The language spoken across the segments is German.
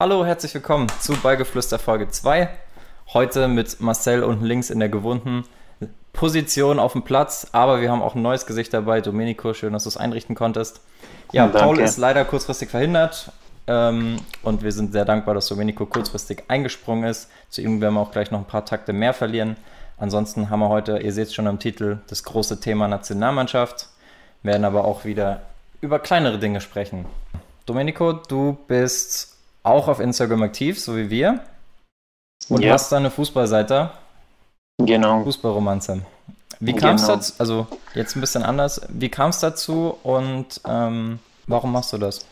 Hallo, herzlich willkommen zu Beigeflüster Folge 2. Heute mit Marcel unten links in der gewohnten Position auf dem Platz, aber wir haben auch ein neues Gesicht dabei. Domenico, schön, dass du es einrichten konntest. Ja, Danke. Paul ist leider kurzfristig verhindert ähm, und wir sind sehr dankbar, dass Domenico kurzfristig eingesprungen ist. Zu ihm werden wir auch gleich noch ein paar Takte mehr verlieren. Ansonsten haben wir heute, ihr seht es schon am Titel, das große Thema Nationalmannschaft, werden aber auch wieder über kleinere Dinge sprechen. Domenico, du bist auch auf Instagram aktiv, so wie wir. Und ja. hast da eine Fußballseite. Genau. Fußballromanze. Wie kam es genau. dazu? Also, jetzt ein bisschen anders. Wie kam es dazu und ähm, warum machst du das?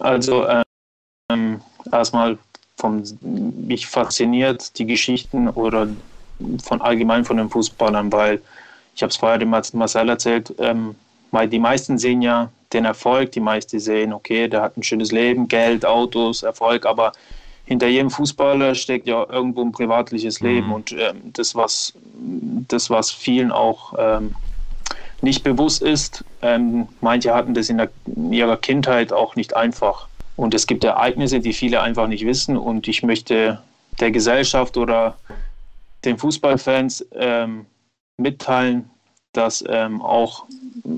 Also, ähm, erstmal von mich fasziniert die Geschichten oder von allgemein von den Fußballern, weil ich habe es vorher dem Marcel erzählt, ähm, weil die meisten sehen ja den Erfolg. Die meisten sehen, okay, der hat ein schönes Leben, Geld, Autos, Erfolg, aber hinter jedem Fußballer steckt ja irgendwo ein privatliches Leben mhm. und ähm, das, was, das, was vielen auch ähm, nicht bewusst ist, ähm, manche hatten das in, der, in ihrer Kindheit auch nicht einfach. Und es gibt Ereignisse, die viele einfach nicht wissen und ich möchte der Gesellschaft oder den Fußballfans ähm, mitteilen, dass ähm, auch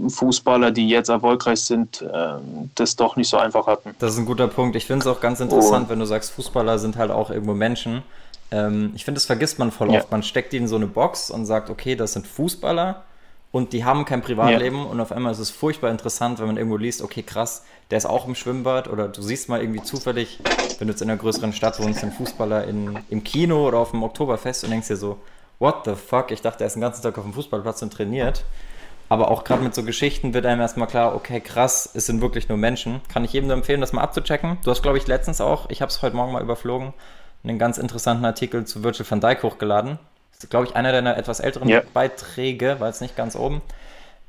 Fußballer, die jetzt erfolgreich sind, ähm, das doch nicht so einfach hatten. Das ist ein guter Punkt. Ich finde es auch ganz interessant, oh. wenn du sagst, Fußballer sind halt auch irgendwo Menschen. Ähm, ich finde, das vergisst man voll ja. oft. Man steckt die in so eine Box und sagt, okay, das sind Fußballer und die haben kein Privatleben ja. und auf einmal ist es furchtbar interessant, wenn man irgendwo liest, okay, krass, der ist auch im Schwimmbad oder du siehst mal irgendwie zufällig, wenn du jetzt in einer größeren Stadt wohnst, einen Fußballer in, im Kino oder auf dem Oktoberfest und denkst dir so, what the fuck? Ich dachte, er ist den ganzen Tag auf dem Fußballplatz und trainiert. Aber auch gerade mit so Geschichten wird einem erstmal klar, okay, krass, es sind wirklich nur Menschen. Kann ich jedem nur empfehlen, das mal abzuchecken. Du hast, glaube ich, letztens auch, ich habe es heute Morgen mal überflogen, einen ganz interessanten Artikel zu Virgil van Dijk hochgeladen. Das ist, glaube ich, einer deiner etwas älteren yeah. Beiträge, war jetzt nicht ganz oben.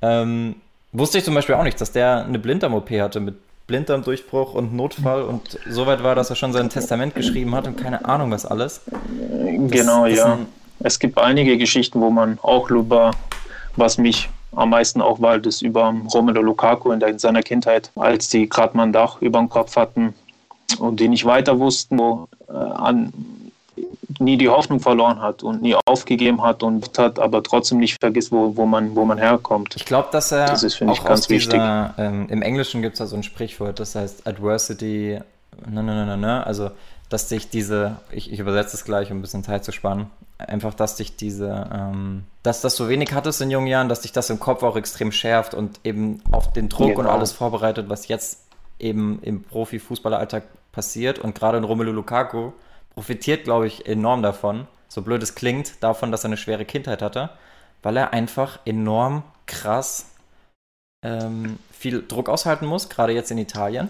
Ähm, wusste ich zum Beispiel auch nicht, dass der eine Blinddarm-OP hatte mit Blinddarmdurchbruch und Notfall und so weit war, dass er schon sein Testament geschrieben hat und keine Ahnung was alles. Das, genau, ja. Ein, es gibt einige Geschichten, wo man auch über, was mich am meisten auch, weil das über Romelu Lukaku in, der, in seiner Kindheit, als die gerade mal ein Dach über dem Kopf hatten und die nicht weiter wussten, wo äh, an, nie die Hoffnung verloren hat und nie aufgegeben hat und hat, aber trotzdem nicht vergisst, wo, wo, man, wo man herkommt. Ich glaube, dass er das ist, auch ganz wichtig. Dieser, ähm, Im Englischen gibt es da so ein Sprichwort, das heißt Adversity, ne, ne, ne, ne, also dass sich diese, ich, ich übersetze es gleich, um ein bisschen Zeit zu sparen, einfach, dass dich diese, ähm, dass das so wenig hattest in jungen Jahren, dass dich das im Kopf auch extrem schärft und eben auf den Druck genau. und alles vorbereitet, was jetzt eben im Profifußballeralltag passiert. Und gerade in Romelu Lukaku profitiert, glaube ich, enorm davon, so blöd es klingt, davon, dass er eine schwere Kindheit hatte, weil er einfach enorm krass ähm, viel Druck aushalten muss, gerade jetzt in Italien.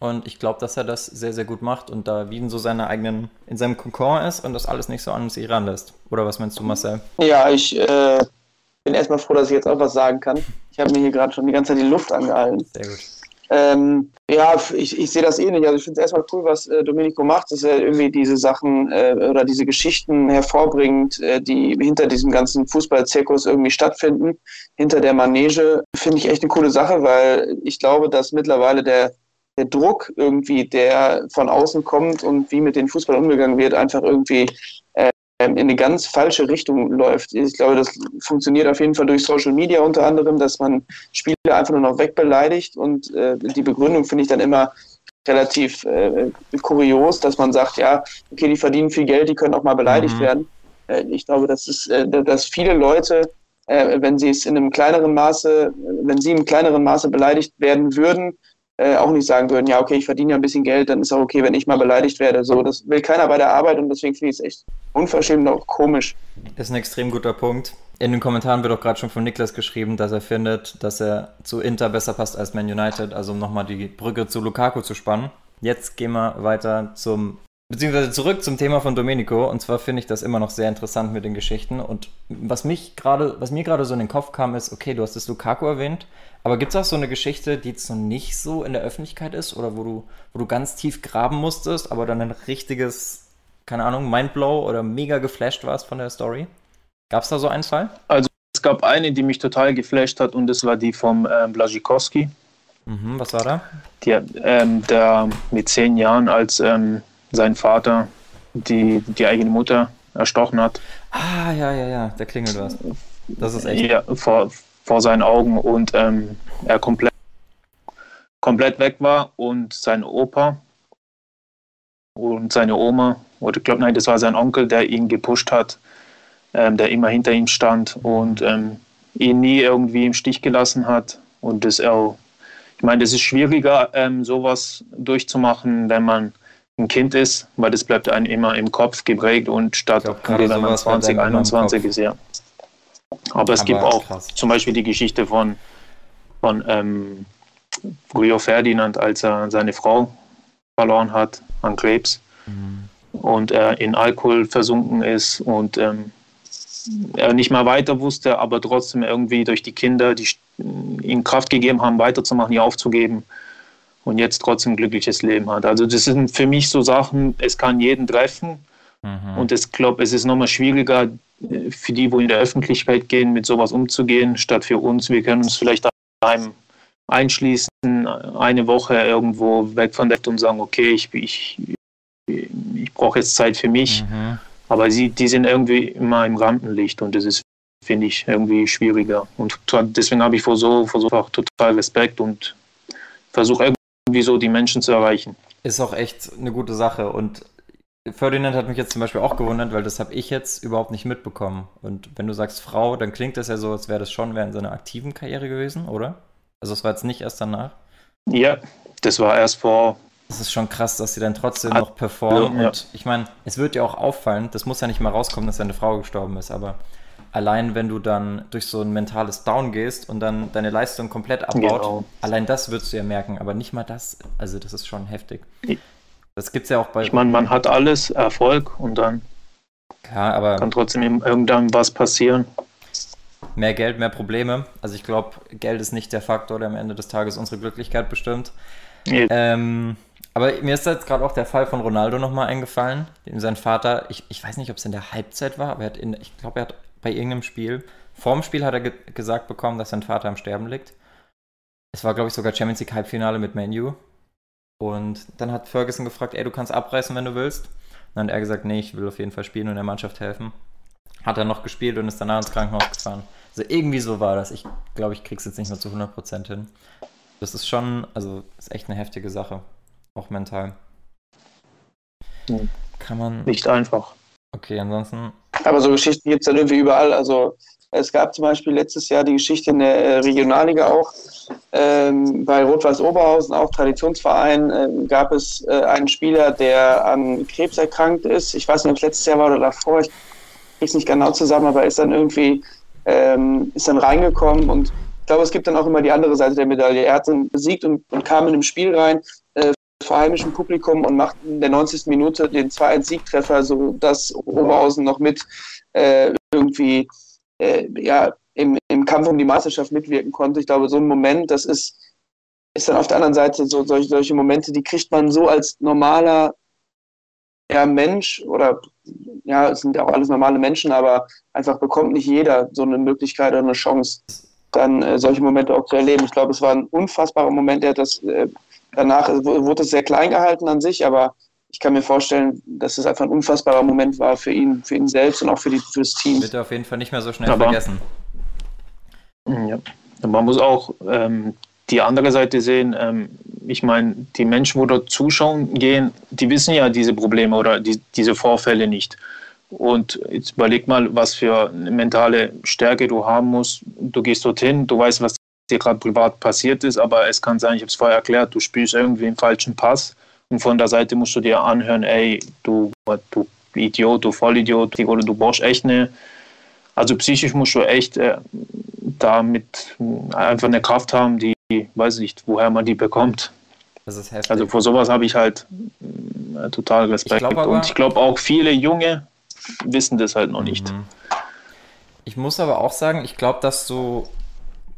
Und ich glaube, dass er das sehr, sehr gut macht und da Wien so seine eigenen, in seinem Kokon ist und das alles nicht so an sich ranlässt. Oder was meinst du, Marcel? Ja, ich äh, bin erstmal froh, dass ich jetzt auch was sagen kann. Ich habe mir hier gerade schon die ganze Zeit die Luft angehalten. Sehr gut. Ähm, ja, ich, ich sehe das ähnlich. Eh also ich finde es erstmal cool, was äh, Domenico macht, dass er irgendwie diese Sachen äh, oder diese Geschichten hervorbringt, äh, die hinter diesem ganzen Fußballzirkus irgendwie stattfinden, hinter der Manege. Finde ich echt eine coole Sache, weil ich glaube, dass mittlerweile der der Druck irgendwie, der von außen kommt und wie mit den Fußball umgegangen wird, einfach irgendwie äh, in eine ganz falsche Richtung läuft. Ich glaube, das funktioniert auf jeden Fall durch Social Media unter anderem, dass man Spieler einfach nur noch wegbeleidigt und äh, die Begründung finde ich dann immer relativ äh, kurios, dass man sagt, ja, okay, die verdienen viel Geld, die können auch mal beleidigt mhm. werden. Äh, ich glaube, das ist, äh, dass viele Leute, äh, wenn sie es in einem kleineren Maße, wenn sie im kleineren Maße beleidigt werden würden, äh, auch nicht sagen würden, ja, okay, ich verdiene ja ein bisschen Geld, dann ist auch okay, wenn ich mal beleidigt werde. So, das will keiner bei der Arbeit und deswegen finde ich es echt unverschämt und auch komisch. Das ist ein extrem guter Punkt. In den Kommentaren wird auch gerade schon von Niklas geschrieben, dass er findet, dass er zu Inter besser passt als Man United, also um nochmal die Brücke zu Lukaku zu spannen. Jetzt gehen wir weiter zum Beziehungsweise zurück zum Thema von Domenico. Und zwar finde ich das immer noch sehr interessant mit den Geschichten. Und was mich gerade, was mir gerade so in den Kopf kam, ist, okay, du hast das Lukaku erwähnt, aber gibt es auch so eine Geschichte, die jetzt noch nicht so in der Öffentlichkeit ist oder wo du, wo du ganz tief graben musstest, aber dann ein richtiges, keine Ahnung, Mindblow oder mega geflasht warst von der Story? Gab es da so einen Fall? Also es gab eine, die mich total geflasht hat und das war die vom äh, Blazikowski. Mhm, was war da? Die, ähm, der mit zehn Jahren, als ähm, sein Vater die, die eigene Mutter erstochen hat. Ah, ja, ja, ja, der klingelt was. Das ist echt. Ja, vor, vor seinen Augen und ähm, er komplett, komplett weg war und sein Opa und seine Oma, oder ich glaube, nein, das war sein Onkel, der ihn gepusht hat, ähm, der immer hinter ihm stand und ähm, ihn nie irgendwie im Stich gelassen hat. Und das auch, ich meine, das ist schwieriger, ähm, sowas durchzumachen, wenn man ein Kind ist, weil das bleibt einem immer im Kopf geprägt und statt glaub, wenn man 20, 21 ist, ja. Aber es Aber gibt auch krass. zum Beispiel die Geschichte von, von ähm, Rio Ferdinand, als er seine Frau verloren hat an Krebs mhm. und er in Alkohol versunken ist und ähm, er nicht mehr weiter wusste, aber trotzdem irgendwie durch die Kinder, die ihm Kraft gegeben haben, weiterzumachen, nie aufzugeben und jetzt trotzdem ein glückliches Leben hat. Also das sind für mich so Sachen, es kann jeden treffen mhm. und ich glaube, es ist nochmal schwieriger äh, für die, wo in der Öffentlichkeit gehen, mit sowas umzugehen, statt für uns. Wir können uns vielleicht daheim einschließen, eine Woche irgendwo weg von der und sagen, okay, ich, ich, ich brauche jetzt Zeit für mich. Mhm. Aber sie, die sind irgendwie immer im Rampenlicht und das ist, finde ich, irgendwie schwieriger. Und deswegen habe ich vor so, vor so total Respekt und versuche irgendwie so die Menschen zu erreichen. Ist auch echt eine gute Sache. Und Ferdinand hat mich jetzt zum Beispiel auch gewundert, weil das habe ich jetzt überhaupt nicht mitbekommen. Und wenn du sagst Frau, dann klingt das ja so, als wäre das schon während seiner aktiven Karriere gewesen, oder? Also es war jetzt nicht erst danach? Ja, das war erst vor das ist schon krass, dass sie dann trotzdem noch performen. Ja, und ich meine, es wird ja auch auffallen, das muss ja nicht mal rauskommen, dass deine Frau gestorben ist, aber allein wenn du dann durch so ein mentales Down gehst und dann deine Leistung komplett abbaut, genau. allein das würdest du ja merken, aber nicht mal das, also das ist schon heftig. Das gibt es ja auch bei. Ich meine, man hat alles, Erfolg und dann ja, aber kann trotzdem irgendwann was passieren. Mehr Geld, mehr Probleme. Also ich glaube, Geld ist nicht der Faktor, der am Ende des Tages unsere Glücklichkeit bestimmt. Ja. Ähm, aber mir ist jetzt gerade auch der Fall von Ronaldo nochmal eingefallen, dem sein Vater, ich, ich weiß nicht, ob es in der Halbzeit war, aber er hat in, ich glaube, er hat bei irgendeinem Spiel, vorm Spiel hat er ge gesagt bekommen, dass sein Vater am Sterben liegt. Es war, glaube ich, sogar Champions League Halbfinale mit Manu. Und dann hat Ferguson gefragt, ey, du kannst abreißen, wenn du willst. Und dann hat er gesagt, nee, ich will auf jeden Fall spielen und der Mannschaft helfen. Hat er noch gespielt und ist danach ins Krankenhaus gefahren. Also irgendwie so war das. Ich glaube, ich krieg's jetzt nicht mehr zu 100% hin. Das ist schon, also ist echt eine heftige Sache. Auch mental. Hm. Kann man. Nicht einfach. Okay, ansonsten. Aber so Geschichten gibt es dann irgendwie überall. Also es gab zum Beispiel letztes Jahr die Geschichte in der äh, Regionalliga auch. Ähm, bei Rot-Weiß Oberhausen, auch Traditionsverein, äh, gab es äh, einen Spieler, der an Krebs erkrankt ist. Ich weiß nicht, ob es letztes Jahr war oder davor. Ich kriege es nicht genau zusammen, aber ist dann irgendwie ähm, ist dann reingekommen und ich glaube, es gibt dann auch immer die andere Seite der Medaille. Er hat dann besiegt und, und kam in dem Spiel rein, äh, vor heimischem Publikum und macht in der 90. Minute den 2-1-Siegtreffer, so dass Oberhausen noch mit äh, irgendwie äh, ja, im, im Kampf um die Meisterschaft mitwirken konnte. Ich glaube, so ein Moment, das ist, ist dann auf der anderen Seite so solche, solche Momente, die kriegt man so als normaler ja, Mensch oder ja, es sind ja auch alles normale Menschen, aber einfach bekommt nicht jeder so eine Möglichkeit oder eine Chance, dann äh, solche Momente auch zu erleben. Ich glaube, es war ein unfassbarer Moment, der hat das äh, Danach wurde es sehr klein gehalten an sich, aber ich kann mir vorstellen, dass es einfach ein unfassbarer Moment war für ihn, für ihn selbst und auch für, die, für das Team. Wird er auf jeden Fall nicht mehr so schnell aber, vergessen. Ja. Man muss auch ähm, die andere Seite sehen. Ähm, ich meine, die Menschen, wo dort zuschauen gehen, die wissen ja diese Probleme oder die, diese Vorfälle nicht. Und jetzt überleg mal, was für eine mentale Stärke du haben musst. Du gehst dorthin, du weißt, was dir gerade privat passiert ist, aber es kann sein, ich habe es vorher erklärt, du spielst irgendwie einen falschen Pass und von der Seite musst du dir anhören, ey, du, du Idiot, du Vollidiot, oder du brauchst echt eine, also psychisch musst du echt äh, damit einfach eine Kraft haben, die, weiß nicht, woher man die bekommt. Das ist heftig. Also vor sowas habe ich halt äh, total Respekt. Ich und ich glaube auch viele Junge wissen das halt noch nicht. Mhm. Ich muss aber auch sagen, ich glaube, dass du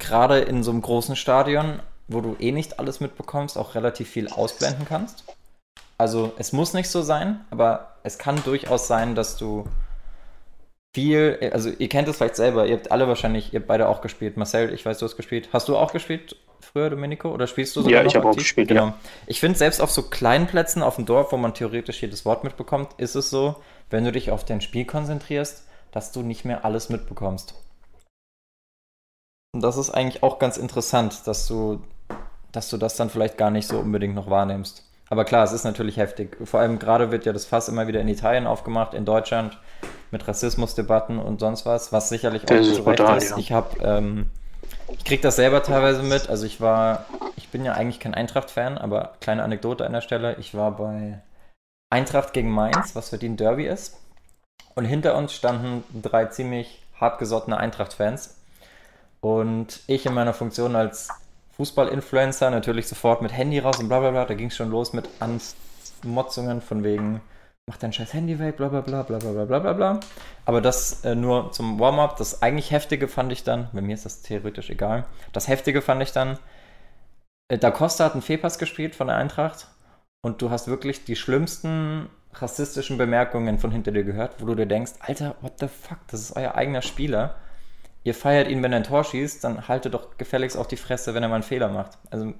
gerade in so einem großen Stadion, wo du eh nicht alles mitbekommst, auch relativ viel ausblenden kannst. Also es muss nicht so sein, aber es kann durchaus sein, dass du viel, also ihr kennt es vielleicht selber, ihr habt alle wahrscheinlich, ihr habt beide auch gespielt. Marcel, ich weiß, du hast gespielt. Hast du auch gespielt? früher, Domenico? Oder spielst du so? Ja, ich habe auch gespielt, genau. Ja. Ich finde, selbst auf so kleinen Plätzen auf dem Dorf, wo man theoretisch jedes Wort mitbekommt, ist es so, wenn du dich auf dein Spiel konzentrierst, dass du nicht mehr alles mitbekommst. Und das ist eigentlich auch ganz interessant, dass du, dass du das dann vielleicht gar nicht so unbedingt noch wahrnimmst. Aber klar, es ist natürlich heftig. Vor allem gerade wird ja das Fass immer wieder in Italien aufgemacht, in Deutschland mit Rassismusdebatten und sonst was, was sicherlich auch zu Recht ist. Ja. Ich habe, ähm, ich kriege das selber teilweise mit. Also ich war, ich bin ja eigentlich kein Eintracht-Fan, aber kleine Anekdote an der Stelle. Ich war bei Eintracht gegen Mainz, was für die ein Derby ist. Und hinter uns standen drei ziemlich hartgesottene Eintracht-Fans. Und ich in meiner Funktion als Fußball-Influencer natürlich sofort mit Handy raus und bla bla bla. Da ging es schon los mit Anmotzungen von wegen, mach dein scheiß Handy weg, bla bla bla bla bla bla bla bla. Aber das äh, nur zum Warm-up. Das eigentlich Heftige fand ich dann, bei mir ist das theoretisch egal, das Heftige fand ich dann, äh, Da Costa hat einen Fehlpass gespielt von der Eintracht und du hast wirklich die schlimmsten rassistischen Bemerkungen von hinter dir gehört, wo du dir denkst, Alter, what the fuck, das ist euer eigener Spieler. Ihr feiert ihn, wenn er ein Tor schießt, dann haltet doch gefälligst auch die Fresse, wenn er mal einen Fehler macht. Also,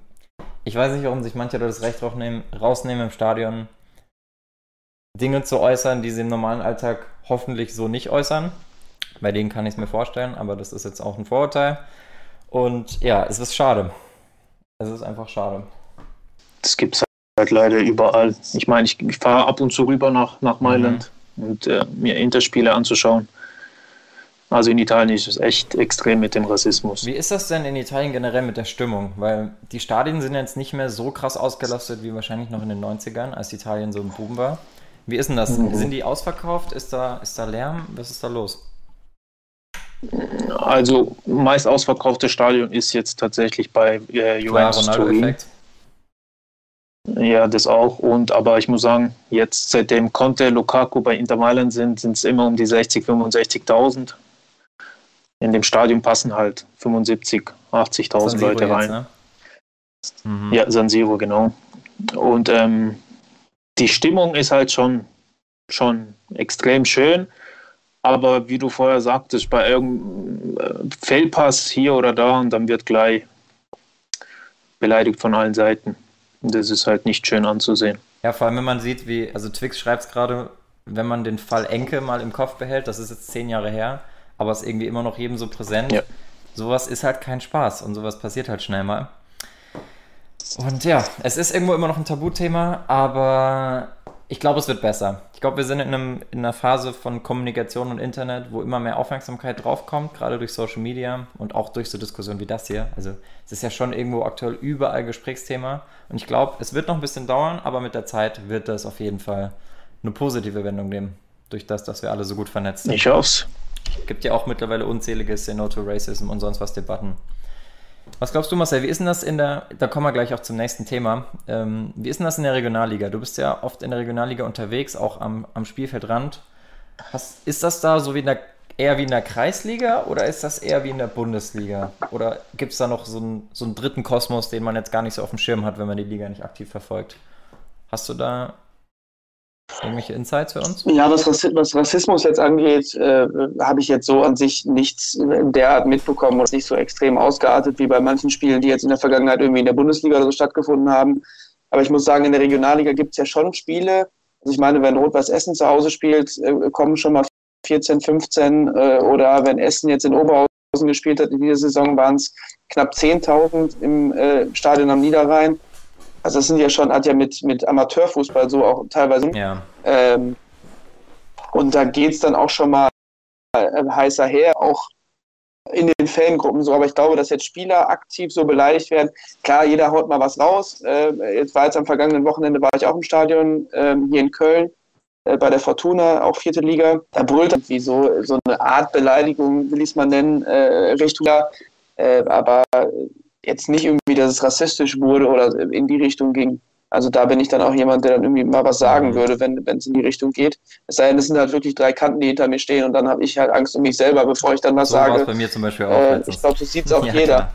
ich weiß nicht, warum sich manche da das Recht rausnehmen, rausnehmen im Stadion, Dinge zu äußern, die sie im normalen Alltag hoffentlich so nicht äußern. Bei denen kann ich es mir vorstellen, aber das ist jetzt auch ein Vorurteil. Und ja, es ist schade. Es ist einfach schade. Das gibt es halt leider überall. Ich meine, ich, ich fahre ab und zu rüber nach, nach Mailand mhm. und äh, mir Interspiele anzuschauen. Also in Italien ist es echt extrem mit dem Rassismus. Wie ist das denn in Italien generell mit der Stimmung? Weil die Stadien sind jetzt nicht mehr so krass ausgelastet wie wahrscheinlich noch in den 90ern, als Italien so ein Boom war. Wie ist denn das? Mhm. Sind die ausverkauft? Ist da, ist da Lärm? Was ist da los? Also meist ausverkaufte Stadion ist jetzt tatsächlich bei äh, Juventus Klar, Turin. Ja, das auch. Und aber ich muss sagen, jetzt seitdem Conte, Lukaku bei Inter Mailand sind, sind es immer um die 60, 65.000. In dem Stadion passen halt 75, 80.000 Leute rein. Jetzt, ne? mhm. Ja, San Siro, genau. Und ähm, die Stimmung ist halt schon, schon extrem schön. Aber wie du vorher sagtest, bei irgendeinem äh, Fehlpass hier oder da und dann wird gleich beleidigt von allen Seiten. Das ist halt nicht schön anzusehen. Ja, vor allem, wenn man sieht, wie, also Twix schreibt es gerade, wenn man den Fall Enke mal im Kopf behält, das ist jetzt zehn Jahre her, aber ist irgendwie immer noch jedem so präsent. Ja. Sowas ist halt kein Spaß und sowas passiert halt schnell mal. Und ja, es ist irgendwo immer noch ein Tabuthema, aber ich glaube, es wird besser. Ich glaube, wir sind in, einem, in einer Phase von Kommunikation und Internet, wo immer mehr Aufmerksamkeit draufkommt, gerade durch Social Media und auch durch so Diskussionen wie das hier. Also es ist ja schon irgendwo aktuell überall Gesprächsthema. Und ich glaube, es wird noch ein bisschen dauern, aber mit der Zeit wird das auf jeden Fall eine positive Wendung nehmen. Durch das, dass wir alle so gut vernetzt sind. Ich hoffe gibt ja auch mittlerweile unzählige Say to Racism und sonst was Debatten. Was glaubst du, Marcel, wie ist denn das in der, da kommen wir gleich auch zum nächsten Thema, ähm, wie ist denn das in der Regionalliga? Du bist ja oft in der Regionalliga unterwegs, auch am, am Spielfeldrand. Hast, ist das da so wie in der, eher wie in der Kreisliga oder ist das eher wie in der Bundesliga? Oder gibt es da noch so einen, so einen dritten Kosmos, den man jetzt gar nicht so auf dem Schirm hat, wenn man die Liga nicht aktiv verfolgt? Hast du da Irgendwelche Insights für uns? Ja, was, Rassismus jetzt angeht, äh, habe ich jetzt so an sich nichts in der Art mitbekommen und nicht so extrem ausgeartet wie bei manchen Spielen, die jetzt in der Vergangenheit irgendwie in der Bundesliga oder so stattgefunden haben. Aber ich muss sagen, in der Regionalliga gibt es ja schon Spiele. Also ich meine, wenn Rot-Weiß Essen zu Hause spielt, äh, kommen schon mal 14, 15 äh, oder wenn Essen jetzt in Oberhausen gespielt hat in dieser Saison, waren es knapp 10.000 im äh, Stadion am Niederrhein. Also das sind ja schon, hat ja mit, mit Amateurfußball so auch teilweise. Ja. Ähm, und da geht es dann auch schon mal äh, heißer her, auch in den Fangruppen so. Aber ich glaube, dass jetzt Spieler aktiv so beleidigt werden. Klar, jeder haut mal was raus. Äh, jetzt war jetzt am vergangenen Wochenende war ich auch im Stadion äh, hier in Köln äh, bei der Fortuna, auch vierte Liga. Da brüllt irgendwie so, so eine Art Beleidigung, will ich es mal nennen, äh, Richtung. Äh, aber jetzt nicht irgendwie, dass es rassistisch wurde oder in die Richtung ging. Also da bin ich dann auch jemand, der dann irgendwie mal was sagen mhm. würde, wenn es in die Richtung geht. Es sei denn, es sind halt wirklich drei Kanten, die hinter mir stehen und dann habe ich halt Angst um mich selber, bevor ich dann was so sage. bei mir zum Beispiel auch. Äh, ich glaube, so sieht es auch ja, jeder.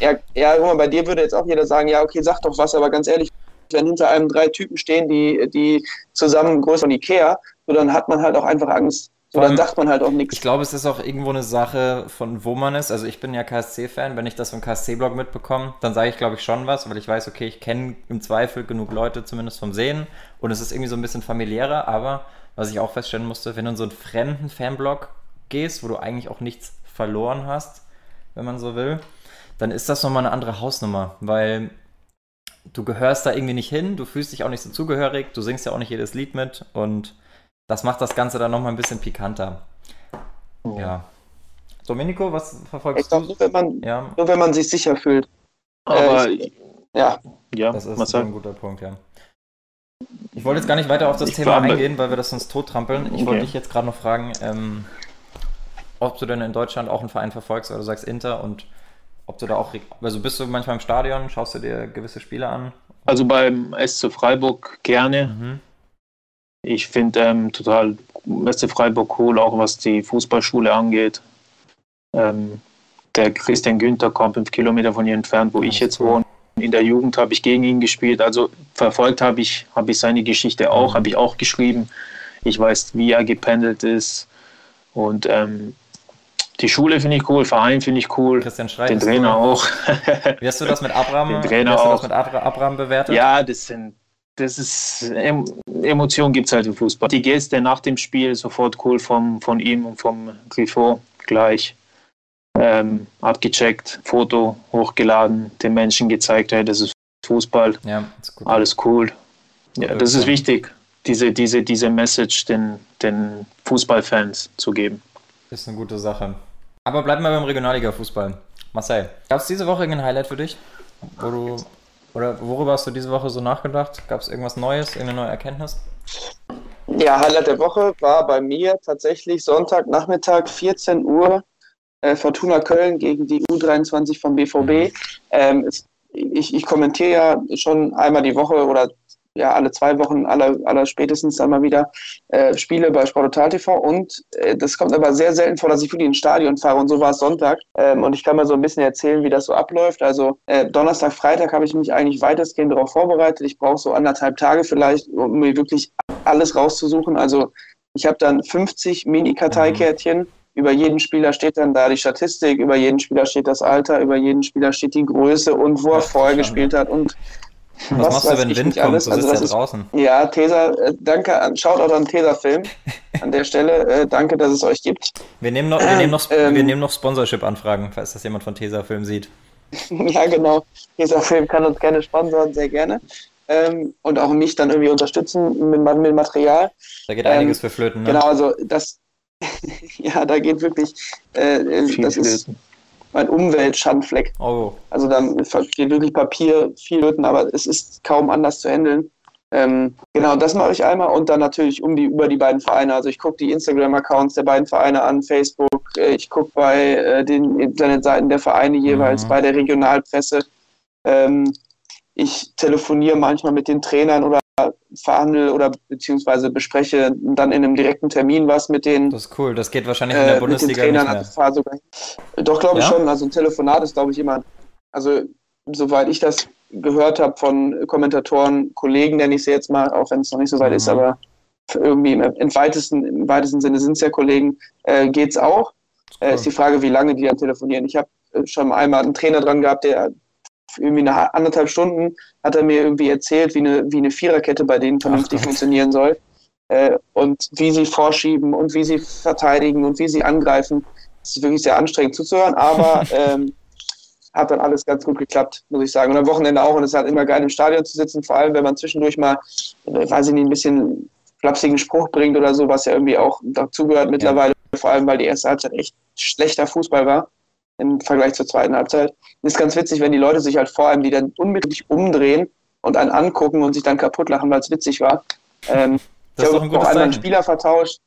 Ja, ja, guck mal, bei dir würde jetzt auch jeder sagen, ja, okay, sag doch was, aber ganz ehrlich, wenn hinter einem drei Typen stehen, die, die zusammen größer von Ikea, so dann hat man halt auch einfach Angst, Oder sagt man halt auch nichts. Ich glaube, es ist auch irgendwo eine Sache von wo man ist. Also ich bin ja KSC-Fan. Wenn ich das vom KSC-Blog mitbekomme, dann sage ich, glaube ich, schon was, weil ich weiß, okay, ich kenne im Zweifel genug Leute zumindest vom Sehen. Und es ist irgendwie so ein bisschen familiärer. Aber was ich auch feststellen musste, wenn du in so einen fremden Fanblog gehst, wo du eigentlich auch nichts verloren hast, wenn man so will, dann ist das nochmal eine andere Hausnummer. Weil du gehörst da irgendwie nicht hin, du fühlst dich auch nicht so zugehörig, du singst ja auch nicht jedes Lied mit und das macht das Ganze dann nochmal ein bisschen pikanter. Oh. Ja. Domenico, was verfolgst ich glaub, du? Nur wenn, man, ja. nur wenn man sich sicher fühlt. Aber äh, ich, ja. ja, das ist ein guter Punkt, ja. Ich wollte jetzt gar nicht weiter auf das ich Thema eingehen, weil wir das sonst tot trampeln. Ich okay. wollte dich jetzt gerade noch fragen, ähm, ob du denn in Deutschland auch einen Verein verfolgst oder du sagst Inter und ob du da auch, also bist du manchmal im Stadion, schaust du dir gewisse Spiele an? Also beim SC Freiburg gerne. Mhm. Ich finde ähm, total SC Freiburg cool, auch was die Fußballschule angeht. Ähm, der Christian Günther kommt fünf Kilometer von hier entfernt, wo ich jetzt wohne. In der Jugend habe ich gegen ihn gespielt. Also verfolgt habe ich, hab ich seine Geschichte auch, mhm. habe ich auch geschrieben. Ich weiß, wie er gependelt ist. Und ähm, die Schule finde ich cool, Verein finde ich cool. Christian Schreit den Trainer cool. auch. Wie hast du das mit Abraham? Den Trainer du das mit Abraham bewertet? Ja, das sind das ist, Emotionen gibt es halt im Fußball. Die Geste nach dem Spiel sofort cool vom, von ihm und vom Griffo gleich. Ähm, abgecheckt, Foto hochgeladen, den Menschen gezeigt, hey, das ist Fußball, ja, ist alles cool. Ja, das ist wichtig, diese, diese, diese Message den, den Fußballfans zu geben. Ist eine gute Sache. Aber bleiben wir beim Regionalliga-Fußball. Marcel, gab es diese Woche irgendein Highlight für dich, wo du oder worüber hast du diese Woche so nachgedacht? Gab es irgendwas Neues, irgendeine neue Erkenntnis? Ja, Highlight der Woche war bei mir tatsächlich Sonntagnachmittag 14 Uhr äh, Fortuna Köln gegen die U23 vom BVB. Mhm. Ähm, ich, ich kommentiere ja schon einmal die Woche oder ja alle zwei Wochen, aller, aller spätestens dann mal wieder äh, Spiele bei Sport Total TV und äh, das kommt aber sehr selten vor, dass ich wirklich ins Stadion fahre und so war es Sonntag ähm, und ich kann mal so ein bisschen erzählen, wie das so abläuft. Also äh, Donnerstag, Freitag habe ich mich eigentlich weitestgehend darauf vorbereitet. Ich brauche so anderthalb Tage vielleicht, um mir wirklich alles rauszusuchen. Also ich habe dann 50 Mini-Karteikärtchen. Über jeden Spieler steht dann da die Statistik, über jeden Spieler steht das Alter, über jeden Spieler steht die Größe und wo er vorher gespielt hat und was, was machst du, wenn Wind kommt? Alles. Du also sitzt ja draußen. ja, Tesa, äh, danke, an, schaut auch an Tesa-Film an der Stelle. Äh, danke, dass es euch gibt. Wir nehmen noch, wir nehmen noch, ähm, wir nehmen noch Sponsorship-Anfragen, falls das jemand von Tesa-Film sieht. ja, genau. Tesa-Film kann uns gerne sponsern, sehr gerne. Ähm, und auch mich dann irgendwie unterstützen mit, mit Material. Da geht einiges ähm, für Flöten, ne? Genau, also das, ja, da geht wirklich, äh, äh das ist, mein Umweltschandfleck. Oh. Also dann geht wirklich Papier viel löten, aber es ist kaum anders zu handeln. Ähm, genau, das mache ich einmal und dann natürlich um die, über die beiden Vereine. Also ich gucke die Instagram-Accounts der beiden Vereine an, Facebook, äh, ich gucke bei äh, den Internetseiten der Vereine jeweils, mhm. bei der Regionalpresse. Ähm, ich telefoniere manchmal mit den Trainern oder verhandle oder beziehungsweise bespreche dann in einem direkten Termin was mit den. Das ist cool, das geht wahrscheinlich in der äh, Bundesliga mit den Trainern nicht mehr. Sogar, doch, glaube ich ja? schon. Also ein Telefonat ist, glaube ich, immer, also soweit ich das gehört habe von Kommentatoren, Kollegen, nenne ich sie jetzt mal, auch wenn es noch nicht so weit mhm. ist, aber irgendwie im, im, weitesten, im weitesten Sinne sind es ja Kollegen, äh, geht es auch. Cool. Äh, ist die Frage, wie lange die dann telefonieren. Ich habe äh, schon einmal einen Trainer dran gehabt, der irgendwie eine anderthalb Stunden hat er mir irgendwie erzählt, wie eine, wie eine Viererkette bei denen vernünftig Ach, funktionieren soll. Äh, und wie sie vorschieben und wie sie verteidigen und wie sie angreifen. Das ist wirklich sehr anstrengend zuzuhören, aber ähm, hat dann alles ganz gut geklappt, muss ich sagen. Und am Wochenende auch. Und es ist halt immer geil, im Stadion zu sitzen, vor allem, wenn man zwischendurch mal, äh, weiß ich nicht, ein bisschen flapsigen Spruch bringt oder so, was ja irgendwie auch dazugehört mittlerweile. Ja. Vor allem, weil die erste Halbzeit echt schlechter Fußball war im Vergleich zur zweiten Halbzeit. Und ist ganz witzig, wenn die Leute sich halt vor allem, die dann unmittelbar umdrehen und einen angucken und sich dann kaputt lachen, weil es witzig war. Ähm, ich habe auch einmal einen Spieler vertauscht.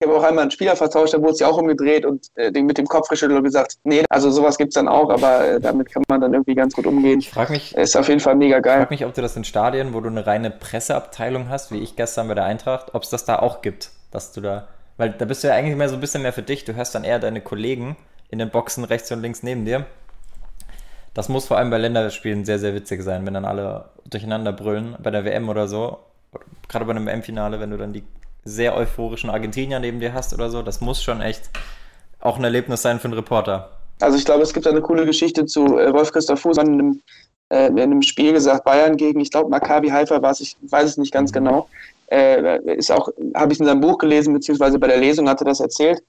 Ich habe auch einmal einen Spieler vertauscht, da wurde sich auch umgedreht und äh, mit dem Kopf geschüttelt und gesagt, nee, also sowas gibt es dann auch, aber äh, damit kann man dann irgendwie ganz gut umgehen. Ich frage mich, ist auf jeden Fall mega geil. Ich frage mich, ob du das in Stadien, wo du eine reine Presseabteilung hast, wie ich gestern bei der Eintracht, ob es das da auch gibt, dass du da, weil da bist du ja eigentlich mehr so ein bisschen mehr für dich, du hörst dann eher deine Kollegen in den Boxen rechts und links neben dir. Das muss vor allem bei Länderspielen sehr, sehr witzig sein, wenn dann alle durcheinander brüllen, bei der WM oder so. Gerade bei einem WM-Finale, wenn du dann die sehr euphorischen Argentinier neben dir hast oder so. Das muss schon echt auch ein Erlebnis sein für einen Reporter. Also ich glaube, es gibt eine coole Geschichte zu äh, Wolf-Christoph Fuß in einem, äh, in einem Spiel gesagt, Bayern gegen, ich glaube, Maccabi Haifa war es, ich weiß es nicht ganz mhm. genau. Äh, ist auch, habe ich in seinem Buch gelesen, beziehungsweise bei der Lesung hat er das erzählt.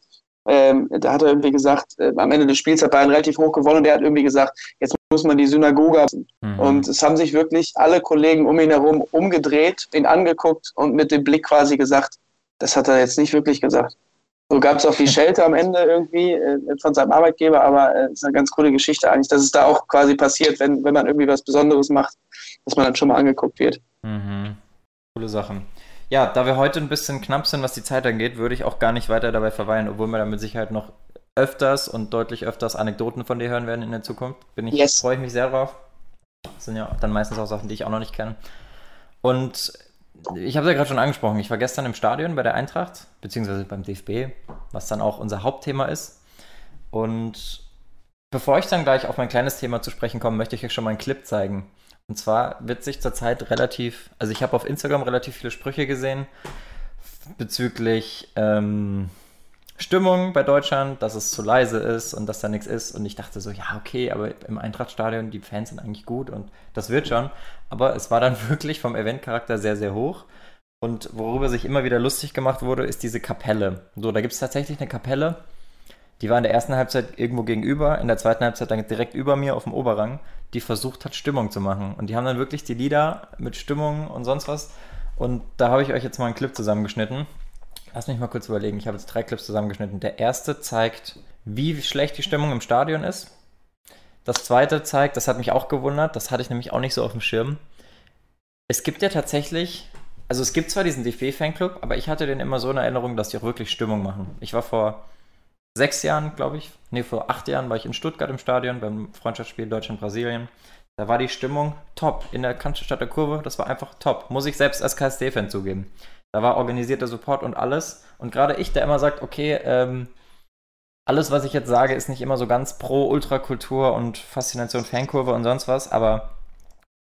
Ähm, da hat er irgendwie gesagt, äh, am Ende des Spiels hat Bayern relativ hoch gewonnen und er hat irgendwie gesagt, jetzt muss man die Synagoge. Mhm. Und es haben sich wirklich alle Kollegen um ihn herum umgedreht, ihn angeguckt und mit dem Blick quasi gesagt, das hat er jetzt nicht wirklich gesagt. So gab es auch die Schelte am Ende irgendwie äh, von seinem Arbeitgeber, aber es äh, ist eine ganz coole Geschichte eigentlich, dass es da auch quasi passiert, wenn, wenn man irgendwie was Besonderes macht, dass man dann schon mal angeguckt wird. Mhm. Coole Sachen. Ja, da wir heute ein bisschen knapp sind, was die Zeit angeht, würde ich auch gar nicht weiter dabei verweilen, obwohl wir da mit Sicherheit noch öfters und deutlich öfters Anekdoten von dir hören werden in der Zukunft. Bin ich, yes. freue ich mich sehr drauf. Das sind ja dann meistens auch Sachen, die ich auch noch nicht kenne. Und ich habe es ja gerade schon angesprochen, ich war gestern im Stadion bei der Eintracht, beziehungsweise beim DFB, was dann auch unser Hauptthema ist. Und bevor ich dann gleich auf mein kleines Thema zu sprechen komme, möchte ich euch schon mal einen Clip zeigen. Und zwar wird sich zurzeit relativ, also ich habe auf Instagram relativ viele Sprüche gesehen bezüglich ähm, Stimmung bei Deutschland, dass es zu leise ist und dass da nichts ist. Und ich dachte so, ja, okay, aber im Eintrachtstadion, die Fans sind eigentlich gut und das wird schon. Aber es war dann wirklich vom Eventcharakter sehr, sehr hoch. Und worüber sich immer wieder lustig gemacht wurde, ist diese Kapelle. So, da gibt es tatsächlich eine Kapelle. Die war in der ersten Halbzeit irgendwo gegenüber, in der zweiten Halbzeit dann direkt über mir auf dem Oberrang, die versucht hat, Stimmung zu machen. Und die haben dann wirklich die Lieder mit Stimmung und sonst was. Und da habe ich euch jetzt mal einen Clip zusammengeschnitten. Lass mich mal kurz überlegen. Ich habe jetzt drei Clips zusammengeschnitten. Der erste zeigt, wie schlecht die Stimmung im Stadion ist. Das zweite zeigt, das hat mich auch gewundert, das hatte ich nämlich auch nicht so auf dem Schirm. Es gibt ja tatsächlich, also es gibt zwar diesen DFB-Fanclub, aber ich hatte den immer so in Erinnerung, dass die auch wirklich Stimmung machen. Ich war vor sechs Jahren, glaube ich, nee, vor acht Jahren war ich in Stuttgart im Stadion beim Freundschaftsspiel Deutschland-Brasilien. Da war die Stimmung top in der Kantstadt der Kurve. Das war einfach top. Muss ich selbst als KSD-Fan zugeben. Da war organisierter Support und alles. Und gerade ich, der immer sagt, okay, ähm, alles, was ich jetzt sage, ist nicht immer so ganz pro Ultrakultur und Faszination Fankurve und sonst was, aber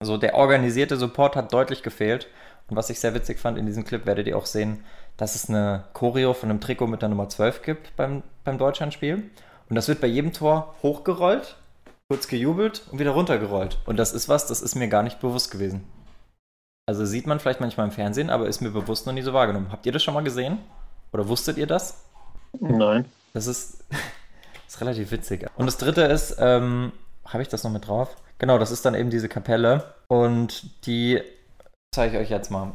so der organisierte Support hat deutlich gefehlt. Und was ich sehr witzig fand in diesem Clip, werdet ihr auch sehen, dass es eine Choreo von einem Trikot mit der Nummer 12 gibt beim, beim Deutschlandspiel. Und das wird bei jedem Tor hochgerollt, kurz gejubelt und wieder runtergerollt. Und das ist was, das ist mir gar nicht bewusst gewesen. Also sieht man vielleicht manchmal im Fernsehen, aber ist mir bewusst noch nie so wahrgenommen. Habt ihr das schon mal gesehen? Oder wusstet ihr das? Nein. Das ist, das ist relativ witzig. Und das dritte ist, ähm, habe ich das noch mit drauf? Genau, das ist dann eben diese Kapelle. Und die zeige ich euch jetzt mal.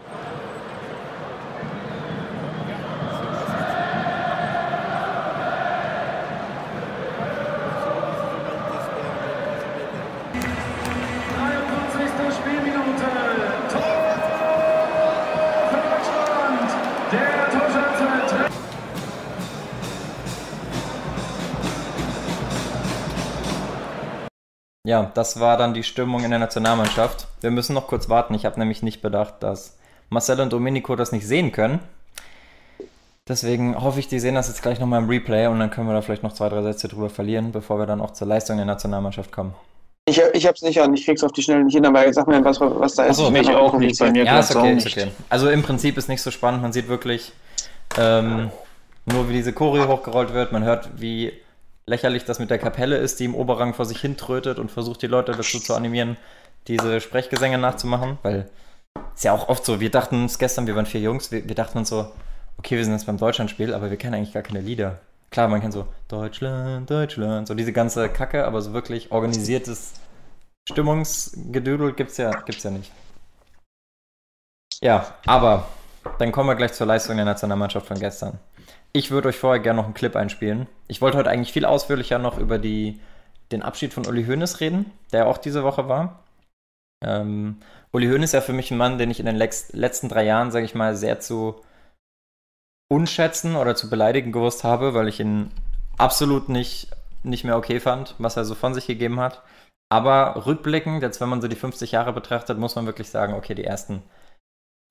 Ja, das war dann die Stimmung in der Nationalmannschaft. Wir müssen noch kurz warten. Ich habe nämlich nicht bedacht, dass Marcel und Domenico das nicht sehen können. Deswegen hoffe ich, die sehen das jetzt gleich nochmal im Replay und dann können wir da vielleicht noch zwei, drei Sätze drüber verlieren, bevor wir dann auch zur Leistung der Nationalmannschaft kommen. Ich, ich habe es nicht an, ich krieg's auf die Schnelle nicht hin, aber sag mir, was, was da ist. Achso, ich auch nicht bei mir. Ja, ist okay, ist okay. Also im Prinzip ist nicht so spannend. Man sieht wirklich ähm, nur, wie diese Choreo hochgerollt wird. Man hört, wie lächerlich das mit der Kapelle ist, die im Oberrang vor sich hin trötet und versucht die Leute dazu zu animieren, diese Sprechgesänge nachzumachen, weil ist ja auch oft so, wir dachten uns gestern, wir waren vier Jungs, wir, wir dachten uns so, okay, wir sind jetzt beim Deutschlandspiel, aber wir kennen eigentlich gar keine Lieder. Klar, man kennt so Deutschland, Deutschland, so diese ganze Kacke, aber so wirklich organisiertes Stimmungsgedödel gibt's ja, gibt's ja nicht. Ja, aber dann kommen wir gleich zur Leistung der Nationalmannschaft von gestern. Ich würde euch vorher gerne noch einen Clip einspielen. Ich wollte heute eigentlich viel ausführlicher noch über die, den Abschied von Uli Hoeneß reden, der auch diese Woche war. Ähm, Uli Hoeneß ist ja für mich ein Mann, den ich in den letzten drei Jahren, sage ich mal, sehr zu unschätzen oder zu beleidigen gewusst habe, weil ich ihn absolut nicht, nicht mehr okay fand, was er so von sich gegeben hat. Aber rückblickend, jetzt wenn man so die 50 Jahre betrachtet, muss man wirklich sagen, okay, die ersten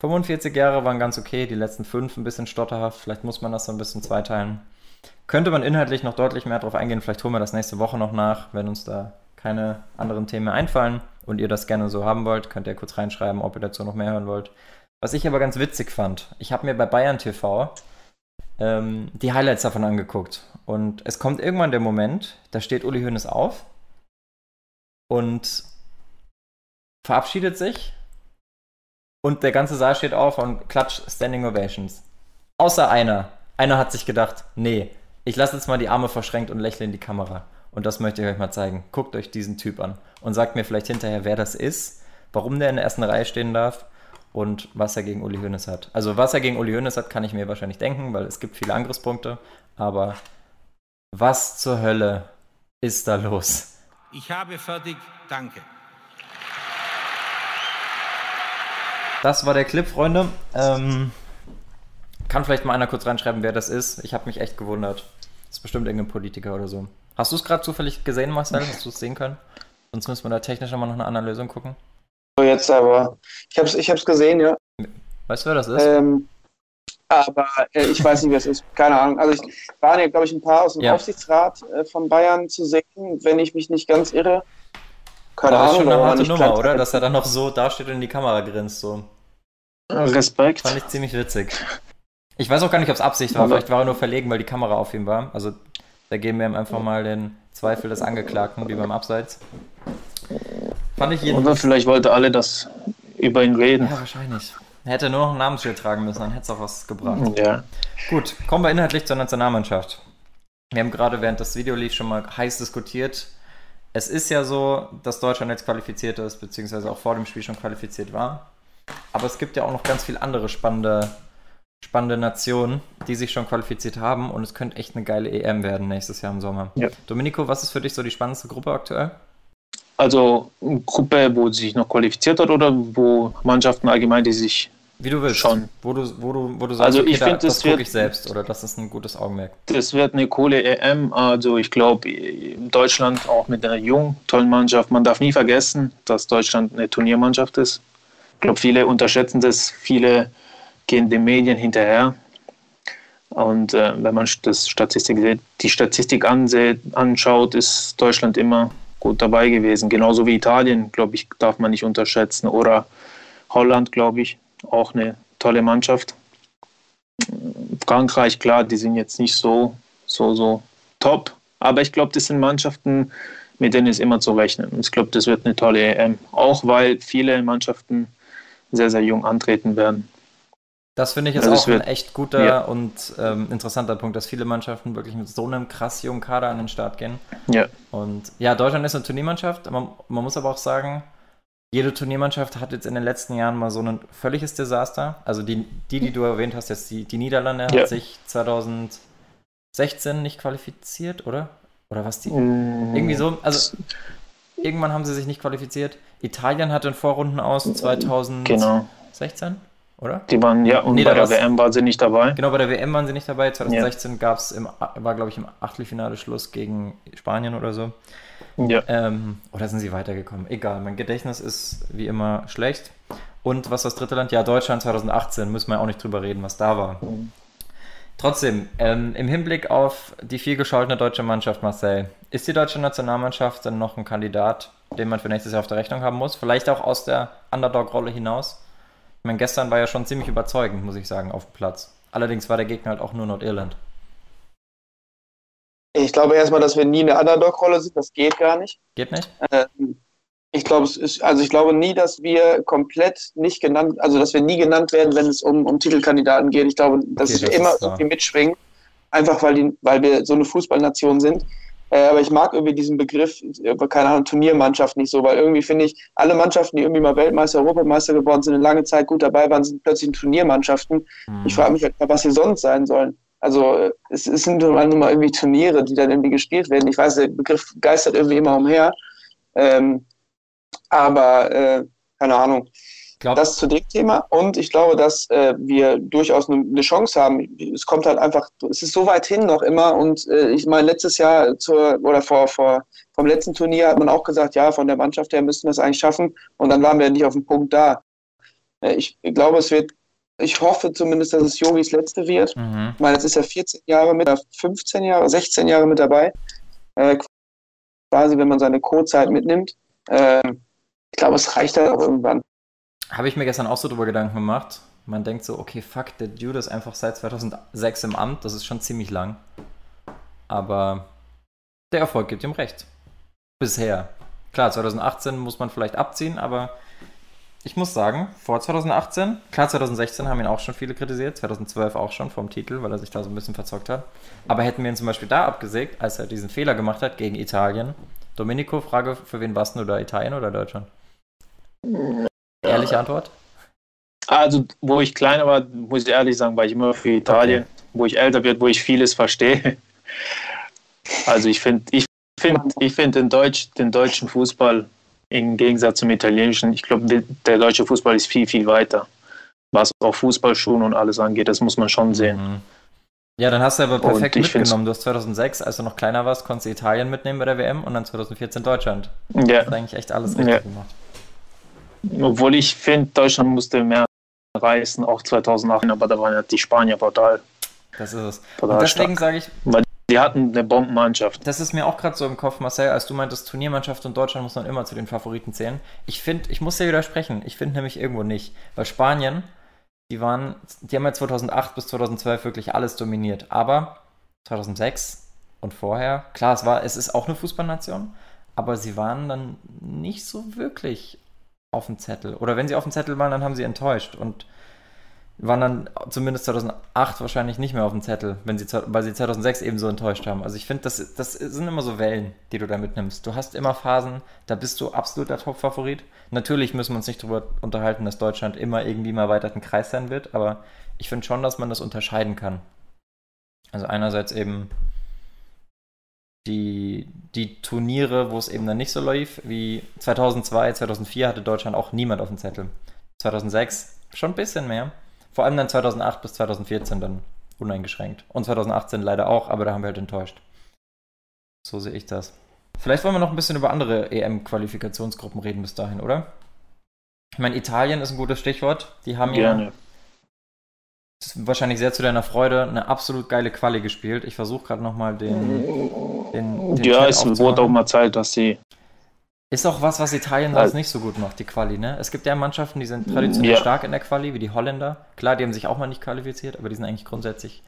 45 Jahre waren ganz okay, die letzten fünf ein bisschen stotterhaft. Vielleicht muss man das so ein bisschen zweiteilen. Könnte man inhaltlich noch deutlich mehr drauf eingehen. Vielleicht holen wir das nächste Woche noch nach, wenn uns da keine anderen Themen einfallen und ihr das gerne so haben wollt. Könnt ihr kurz reinschreiben, ob ihr dazu noch mehr hören wollt. Was ich aber ganz witzig fand, ich habe mir bei Bayern TV ähm, die Highlights davon angeguckt. Und es kommt irgendwann der Moment, da steht Uli Hoeneß auf und verabschiedet sich und der ganze Saal steht auf und klatscht Standing Ovations. Außer einer. Einer hat sich gedacht, nee, ich lasse jetzt mal die Arme verschränkt und lächle in die Kamera. Und das möchte ich euch mal zeigen. Guckt euch diesen Typ an und sagt mir vielleicht hinterher, wer das ist, warum der in der ersten Reihe stehen darf und was er gegen Uli Hoeneß hat. Also was er gegen Uli Hoeneß hat, kann ich mir wahrscheinlich denken, weil es gibt viele Angriffspunkte. Aber was zur Hölle ist da los? Ich habe fertig, danke. Das war der Clip, Freunde. Ähm, kann vielleicht mal einer kurz reinschreiben, wer das ist. Ich habe mich echt gewundert. Das ist bestimmt irgendein Politiker oder so. Hast du es gerade zufällig gesehen, Marcel? Hast du es sehen können? Sonst müssen wir da technisch nochmal noch eine andere Lösung gucken. Jetzt aber. Ich habe es ich hab's gesehen, ja. Weißt du, wer das ist? Ähm, aber äh, ich weiß nicht, wer es ist. Keine Ahnung. Also ich waren ja, glaube ich, ein paar aus dem ja. Aufsichtsrat äh, von Bayern zu sehen, wenn ich mich nicht ganz irre. Keine das Ahnung. Ist schon eine harte Nummer, oder? Dass er dann noch so dasteht und in die Kamera grinst. So. Respekt. Fand ich ziemlich witzig. Ich weiß auch gar nicht, ob es Absicht war. Vielleicht war er nur verlegen, weil die Kamera auf ihm war. Also da geben wir ihm einfach mal den Zweifel des Angeklagten, wie beim Abseits. Fand ich jeden Oder vielleicht wollte alle das über ihn reden. Ja, wahrscheinlich. Er hätte nur noch ein Namensschild tragen müssen, dann hätte es auch was gebracht. Ja. Gut, kommen wir inhaltlich zur Nationalmannschaft. Wir haben gerade während das Video lief schon mal heiß diskutiert. Es ist ja so, dass Deutschland jetzt qualifiziert ist, beziehungsweise auch vor dem Spiel schon qualifiziert war. Aber es gibt ja auch noch ganz viele andere spannende spannende Nationen, die sich schon qualifiziert haben und es könnte echt eine geile EM werden nächstes Jahr im Sommer. Ja. Domenico, was ist für dich so die spannendste Gruppe aktuell? Also eine Gruppe, wo sich noch qualifiziert hat oder wo Mannschaften allgemein, die sich wie du willst. Schon. Wo du, wo du, wo du sagst, also ich okay, finde, da, das gucke ich selbst oder das ist ein gutes Augenmerk. Das wird eine coole EM. Also ich glaube, Deutschland auch mit einer jungen, tollen Mannschaft. Man darf nie vergessen, dass Deutschland eine Turniermannschaft ist. Ich glaube, viele unterschätzen das. Viele gehen den Medien hinterher. Und äh, wenn man das Statistik, die Statistik ansieht, anschaut, ist Deutschland immer gut dabei gewesen. Genauso wie Italien, glaube ich, darf man nicht unterschätzen. Oder Holland, glaube ich, auch eine tolle Mannschaft. Frankreich, klar, die sind jetzt nicht so, so, so top. Aber ich glaube, das sind Mannschaften, mit denen ist immer zu rechnen. Und ich glaube, das wird eine tolle EM. Auch weil viele Mannschaften sehr, sehr jung antreten werden. Das finde ich jetzt also auch ein echt guter ja. und ähm, interessanter Punkt, dass viele Mannschaften wirklich mit so einem krass jungen Kader an den Start gehen. Ja. Und ja, Deutschland ist eine Turniermannschaft. Man, man muss aber auch sagen, jede Turniermannschaft hat jetzt in den letzten Jahren mal so ein völliges Desaster. Also die, die, die du erwähnt hast, jetzt die, die Niederlande ja. hat sich 2016 nicht qualifiziert, oder? Oder was die? Mm. Irgendwie so. Also irgendwann haben sie sich nicht qualifiziert. Italien hatte in Vorrunden aus 2016. Genau oder? Die waren, ja, und nee, bei der WM waren sie nicht dabei. Genau, bei der WM waren sie nicht dabei. 2016 ja. gab's im, war, glaube ich, im Achtelfinale Schluss gegen Spanien oder so. Ja. Ähm, oder sind sie weitergekommen? Egal, mein Gedächtnis ist wie immer schlecht. Und was das dritte Land? Ja, Deutschland 2018, müssen wir auch nicht drüber reden, was da war. Trotzdem, ähm, im Hinblick auf die viel gescholtene deutsche Mannschaft, Marcel, ist die deutsche Nationalmannschaft dann noch ein Kandidat, den man für nächstes Jahr auf der Rechnung haben muss? Vielleicht auch aus der Underdog-Rolle hinaus? Ich meine, gestern war ja schon ziemlich überzeugend, muss ich sagen, auf dem Platz. Allerdings war der Gegner halt auch nur Nordirland. Ich glaube erstmal, dass wir nie eine Underdog-Rolle sind. Das geht gar nicht. Geht nicht? Ähm, ich glaube, es ist, also ich glaube nie, dass wir komplett nicht genannt, also dass wir nie genannt werden, wenn es um, um Titelkandidaten geht. Ich glaube, dass okay, das wir immer irgendwie mitschwingen, einfach weil, die, weil wir so eine Fußballnation sind. Äh, aber ich mag irgendwie diesen Begriff, keine Ahnung, Turniermannschaft nicht so, weil irgendwie finde ich, alle Mannschaften, die irgendwie mal Weltmeister, Europameister geworden sind, eine lange Zeit gut dabei waren, sind plötzlich Turniermannschaften. Mhm. Ich frage mich halt, was sie sonst sein sollen. Also äh, es, es sind nur mal irgendwie Turniere, die dann irgendwie gespielt werden. Ich weiß, der Begriff geistert irgendwie immer umher. Ähm, aber äh, keine Ahnung. Glaub. Das zu dem Thema. Und ich glaube, dass äh, wir durchaus eine, eine, Chance haben. Es kommt halt einfach, es ist so weit hin noch immer. Und äh, ich meine, letztes Jahr zur, oder vor, vor, vom letzten Turnier hat man auch gesagt, ja, von der Mannschaft her müssten wir es eigentlich schaffen. Und dann waren wir nicht auf dem Punkt da. Äh, ich glaube, es wird, ich hoffe zumindest, dass es Yogis letzte wird. Mhm. Ich meine, jetzt ist er 14 Jahre mit, 15 Jahre, 16 Jahre mit dabei. Äh, quasi, wenn man seine Co-Zeit mitnimmt. Äh, ich glaube, es reicht halt auch irgendwann. Habe ich mir gestern auch so drüber Gedanken gemacht. Man denkt so, okay, fuck, der Dude ist einfach seit 2006 im Amt. Das ist schon ziemlich lang. Aber der Erfolg gibt ihm recht. Bisher. Klar, 2018 muss man vielleicht abziehen, aber ich muss sagen, vor 2018, klar, 2016 haben ihn auch schon viele kritisiert, 2012 auch schon vom Titel, weil er sich da so ein bisschen verzockt hat. Aber hätten wir ihn zum Beispiel da abgesägt, als er diesen Fehler gemacht hat gegen Italien. Domenico, Frage, für wen warst du da, Italien oder Deutschland? Ehrliche Antwort? Also, wo ich kleiner war, muss ich ehrlich sagen, war ich immer für Italien. Okay. Wo ich älter werde, wo ich vieles verstehe. Also, ich finde ich find, ich find den, Deutsch, den deutschen Fußball im Gegensatz zum italienischen, ich glaube, der deutsche Fußball ist viel, viel weiter. Was auch Fußballschuhen und alles angeht, das muss man schon sehen. Mhm. Ja, dann hast du aber perfekt mitgenommen. Du hast 2006, als du noch kleiner warst, konntest du Italien mitnehmen bei der WM und dann 2014 Deutschland. Ja. Du hast eigentlich echt alles richtig ja. gemacht. Obwohl ich finde, Deutschland musste mehr reißen, auch 2008, aber da waren ja die Spanier brutal. Das ist es. Und deswegen sage ich. Weil die hatten eine Bombenmannschaft. Das ist mir auch gerade so im Kopf, Marcel, als du meintest, Turniermannschaft und Deutschland muss man immer zu den Favoriten zählen. Ich finde, ich muss dir widersprechen. Ich finde nämlich irgendwo nicht. Weil Spanien, die waren, die haben ja 2008 bis 2012 wirklich alles dominiert. Aber 2006 und vorher, klar, es war, es ist auch eine Fußballnation, aber sie waren dann nicht so wirklich auf dem Zettel. Oder wenn sie auf dem Zettel waren, dann haben sie enttäuscht und waren dann zumindest 2008 wahrscheinlich nicht mehr auf dem Zettel, wenn sie, weil sie 2006 eben so enttäuscht haben. Also ich finde, das, das sind immer so Wellen, die du da mitnimmst. Du hast immer Phasen, da bist du absoluter Top-Favorit. Natürlich müssen wir uns nicht darüber unterhalten, dass Deutschland immer irgendwie mal weiter ein Kreis sein wird, aber ich finde schon, dass man das unterscheiden kann. Also einerseits eben die, die Turniere, wo es eben dann nicht so lief, wie 2002, 2004 hatte Deutschland auch niemand auf dem Zettel. 2006 schon ein bisschen mehr. Vor allem dann 2008 bis 2014 dann uneingeschränkt. Und 2018 leider auch, aber da haben wir halt enttäuscht. So sehe ich das. Vielleicht wollen wir noch ein bisschen über andere EM-Qualifikationsgruppen reden bis dahin, oder? Ich meine, Italien ist ein gutes Stichwort. Die haben Gerne. ja ist wahrscheinlich sehr zu deiner Freude eine absolut geile Quali gespielt. Ich versuche gerade nochmal den, den, den. Ja, es wurde auch mal Zeit, dass sie. Ist auch was, was Italien sonst nicht so gut macht, die Quali, ne? Es gibt ja Mannschaften, die sind traditionell ja. stark in der Quali, wie die Holländer. Klar, die haben sich auch mal nicht qualifiziert, aber die sind eigentlich grundsätzlich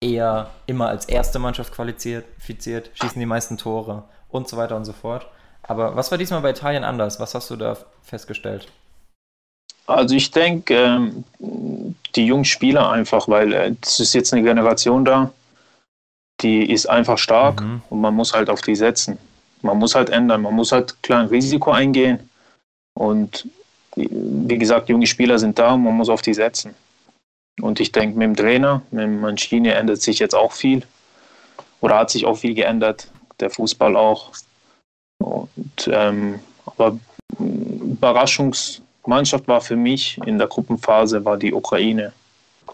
eher immer als erste Mannschaft qualifiziert, schießen die meisten Tore und so weiter und so fort. Aber was war diesmal bei Italien anders? Was hast du da festgestellt? Also ich denke, ähm, die jungen Spieler einfach, weil äh, es ist jetzt eine Generation da, die ist einfach stark mhm. und man muss halt auf die setzen. Man muss halt ändern, man muss halt klar ein Risiko eingehen und wie gesagt, junge Spieler sind da und man muss auf die setzen. Und ich denke, mit dem Trainer, mit Mancini ändert sich jetzt auch viel oder hat sich auch viel geändert, der Fußball auch. Und, ähm, aber Überraschungs Mannschaft war für mich in der Gruppenphase war die Ukraine.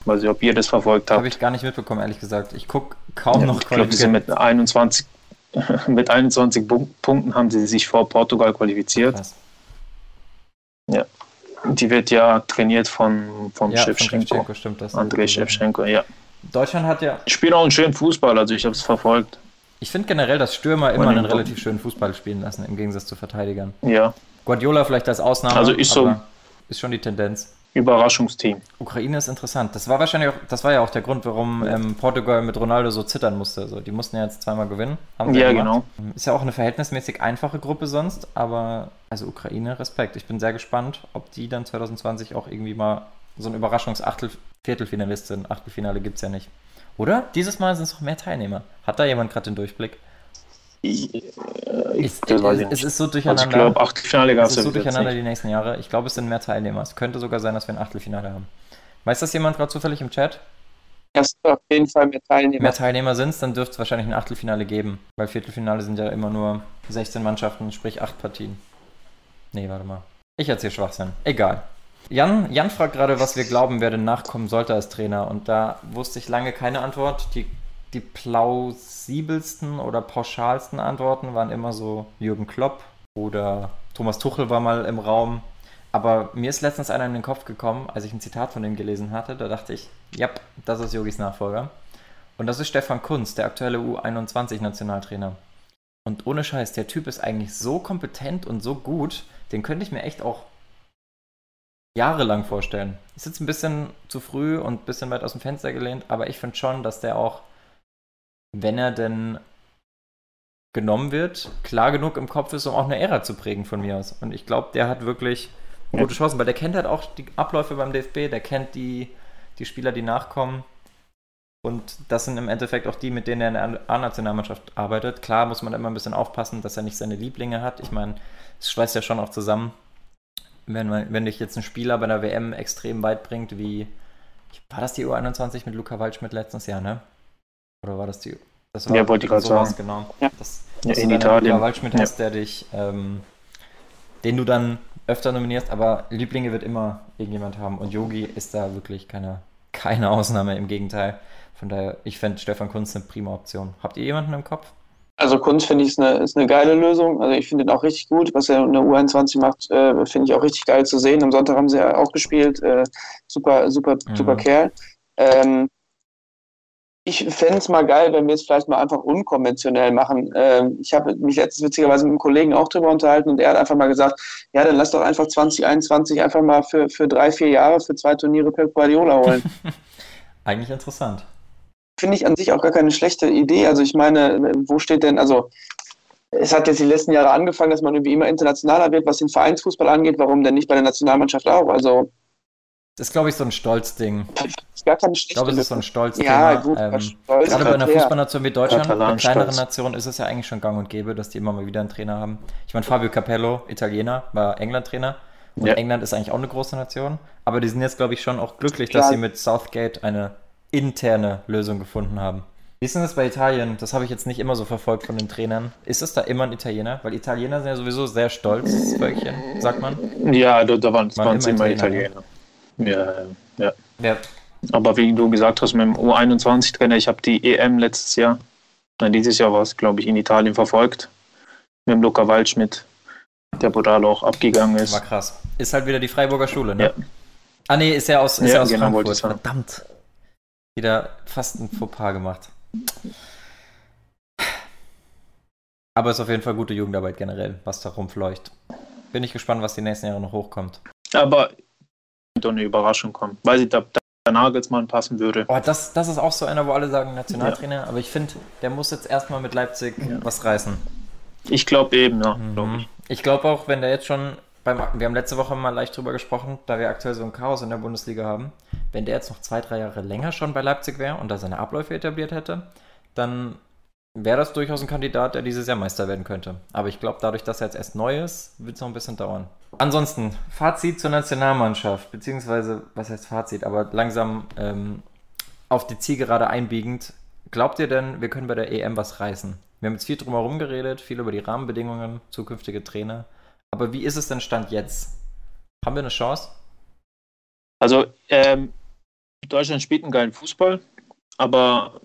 Weiß nicht, ob ihr das verfolgt habt. Habe ich gar nicht mitbekommen, ehrlich gesagt. Ich gucke kaum ja, noch Ich glaube, sie mit 21, mit 21 Punkten haben sie sich vor Portugal qualifiziert. Krass. Ja. Die wird ja trainiert von, vom ja, Shevchenko. Von stimmt das. Andrei Shevchenko, ja. Deutschland hat ja. Spielt auch einen schönen Fußball, also ich habe es verfolgt. Ich finde generell, dass Stürmer immer einen relativ schönen Fußball spielen lassen, im Gegensatz zu Verteidigern. Ja. Guardiola vielleicht als Ausnahme. Also ist so. Ist schon die Tendenz. Überraschungsteam. Ukraine ist interessant. Das war wahrscheinlich auch, das war ja auch der Grund, warum ähm, Portugal mit Ronaldo so zittern musste. Also, die mussten ja jetzt zweimal gewinnen. ja, genau. Ist ja auch eine verhältnismäßig einfache Gruppe sonst, aber also Ukraine, Respekt. Ich bin sehr gespannt, ob die dann 2020 auch irgendwie mal so ein Überraschungs-Viertelfinalist sind. Achtelfinale gibt es ja nicht. Oder? Dieses Mal sind es noch mehr Teilnehmer. Hat da jemand gerade den Durchblick? Ich, äh, ich, ich nicht. Es ist so durcheinander. Also ich glaube, Achtelfinale gab es ist so durcheinander die nächsten Jahre. Ich glaube, es sind mehr Teilnehmer. Es könnte sogar sein, dass wir ein Achtelfinale haben. Weiß das jemand gerade zufällig im Chat? Es auf jeden Fall mehr Teilnehmer. Mehr Teilnehmer sind es, dann dürfte es wahrscheinlich ein Achtelfinale geben. Weil Viertelfinale sind ja immer nur 16 Mannschaften, sprich 8 Partien. Nee, warte mal. Ich erzähle Schwachsinn. Egal. Jan, Jan fragt gerade, was wir glauben, wer denn nachkommen sollte als Trainer. Und da wusste ich lange keine Antwort. Die die plausibelsten oder pauschalsten Antworten waren immer so Jürgen Klopp oder Thomas Tuchel war mal im Raum. Aber mir ist letztens einer in den Kopf gekommen, als ich ein Zitat von ihm gelesen hatte. Da dachte ich, ja, das ist Yogis Nachfolger. Und das ist Stefan Kunz, der aktuelle U21-Nationaltrainer. Und ohne Scheiß, der Typ ist eigentlich so kompetent und so gut, den könnte ich mir echt auch jahrelang vorstellen. Ist jetzt ein bisschen zu früh und ein bisschen weit aus dem Fenster gelehnt, aber ich finde schon, dass der auch, wenn er denn genommen wird, klar genug im Kopf ist, um auch eine Ära zu prägen von mir aus. Und ich glaube, der hat wirklich gute Chancen, weil der kennt halt auch die Abläufe beim DFB, der kennt die, die Spieler, die nachkommen. Und das sind im Endeffekt auch die, mit denen er in der A-Nationalmannschaft arbeitet. Klar muss man immer ein bisschen aufpassen, dass er nicht seine Lieblinge hat. Ich meine, es schweißt ja schon auch zusammen, wenn, man, wenn dich jetzt ein Spieler bei der WM extrem weit bringt, wie war das die U21 mit Luca Waldschmidt letztes Jahr, ne? Oder war das die? Das war ja, wollte ich gerade sagen. Genau. Ja. Das, ja, in Italien. Waldschmidt ja. hast, der dich, ähm, den du dann öfter nominierst, aber Lieblinge wird immer irgendjemand haben und Yogi ist da wirklich keine, keine Ausnahme, im Gegenteil. Von daher, ich fände Stefan Kunz eine prima Option. Habt ihr jemanden im Kopf? Also Kunz finde ich ist eine, ist eine geile Lösung. Also ich finde ihn auch richtig gut. Was er in der U21 macht, äh, finde ich auch richtig geil zu sehen. Am Sonntag haben sie ja auch gespielt. Äh, super, super, mhm. super Kerl. Ähm, ich fände es mal geil, wenn wir es vielleicht mal einfach unkonventionell machen. Ähm, ich habe mich letztens witzigerweise mit einem Kollegen auch drüber unterhalten und er hat einfach mal gesagt, ja, dann lass doch einfach 2021 einfach mal für, für drei, vier Jahre für zwei Turniere Pep Guardiola holen. Eigentlich interessant finde ich an sich auch gar keine schlechte Idee. Also ich meine, wo steht denn, also es hat jetzt die letzten Jahre angefangen, dass man irgendwie immer internationaler wird, was den Vereinsfußball angeht. Warum denn nicht bei der Nationalmannschaft auch? Also das ist, glaube ich, so ein Stolzding. Gar keine ich glaube, es ist so ein Stolzding. Ja, gut, ähm, Stolz gerade bei einer Fußballnation wie Deutschland, bei kleineren Nationen ist es ja eigentlich schon gang und gäbe, dass die immer mal wieder einen Trainer haben. Ich meine, Fabio Capello, Italiener, war England-Trainer. Und ja. England ist eigentlich auch eine große Nation. Aber die sind jetzt, glaube ich, schon auch glücklich, dass ja. sie mit Southgate eine interne Lösung gefunden haben. Wie ist denn das bei Italien? Das habe ich jetzt nicht immer so verfolgt von den Trainern. Ist es da immer ein Italiener? Weil Italiener sind ja sowieso sehr stolz, Völkchen, sagt man. Ja, da, da waren es immer, immer Italiener. Italiener. Ja, ja. ja. Aber wie du gesagt hast, mit dem U21-Trainer, ich habe die EM letztes Jahr, nein, dieses Jahr war es, glaube ich, in Italien verfolgt. Mit dem Luca Waldschmidt, der brutal auch abgegangen ist. War krass. Ist halt wieder die Freiburger Schule, ne? Ja. Ah, nee, ist ja aus, ist ja, ja aus genau, Frankfurt. Verdammt wieder fast ein Fauxpas gemacht. Aber es ist auf jeden Fall gute Jugendarbeit generell, was da rumfleucht. Bin ich gespannt, was die nächsten Jahre noch hochkommt. Aber doch eine Überraschung kommen, weil da, der Nagelsmann passen würde. Oh, das, das ist auch so einer, wo alle sagen Nationaltrainer, ja. aber ich finde, der muss jetzt erstmal mit Leipzig ja. was reißen. Ich glaube eben, ja. Mhm. Glaub ich ich glaube auch, wenn der jetzt schon beim, wir haben letzte Woche mal leicht drüber gesprochen, da wir aktuell so ein Chaos in der Bundesliga haben. Wenn der jetzt noch zwei, drei Jahre länger schon bei Leipzig wäre und da seine Abläufe etabliert hätte, dann wäre das durchaus ein Kandidat, der dieses Jahr Meister werden könnte. Aber ich glaube, dadurch, dass er jetzt erst neu ist, wird es noch ein bisschen dauern. Ansonsten, Fazit zur Nationalmannschaft, beziehungsweise, was heißt Fazit, aber langsam ähm, auf die Zielgerade einbiegend. Glaubt ihr denn, wir können bei der EM was reißen? Wir haben jetzt viel drum herum geredet, viel über die Rahmenbedingungen, zukünftige Trainer. Aber wie ist es denn Stand jetzt? Haben wir eine Chance? Also, ähm, Deutschland spielt einen geilen Fußball, aber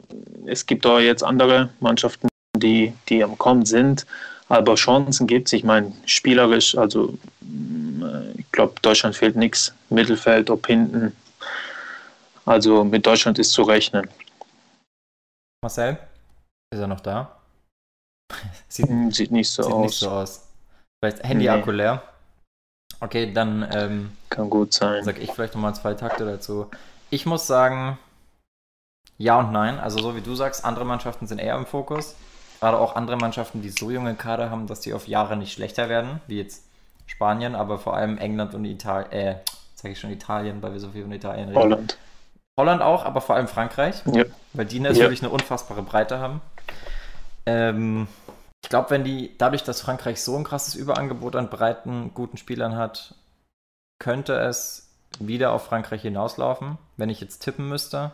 es gibt auch jetzt andere Mannschaften, die, die am Kommen sind. Aber Chancen gibt es. Ich meine, spielerisch, also äh, ich glaube, Deutschland fehlt nichts. Mittelfeld, ob hinten. Also mit Deutschland ist zu rechnen. Marcel, ist er noch da? Sieht, sieht nicht so sieht aus. Nicht so aus. Vielleicht Handy-Akku nee. leer. Okay, dann ähm, kann gut sein. Sag ich vielleicht nochmal zwei Takte dazu. Ich muss sagen, ja und nein. Also so wie du sagst, andere Mannschaften sind eher im Fokus. Gerade auch andere Mannschaften, die so junge Kader haben, dass die auf Jahre nicht schlechter werden, wie jetzt Spanien, aber vor allem England und Italien, äh, sage ich schon Italien, weil wir so viel von Italien reden. Holland. Holland auch, aber vor allem Frankreich, ja. weil die natürlich ja. eine unfassbare Breite haben. Ähm, ich glaube, wenn die, dadurch, dass Frankreich so ein krasses Überangebot an breiten, guten Spielern hat, könnte es wieder auf Frankreich hinauslaufen. Wenn ich jetzt tippen müsste,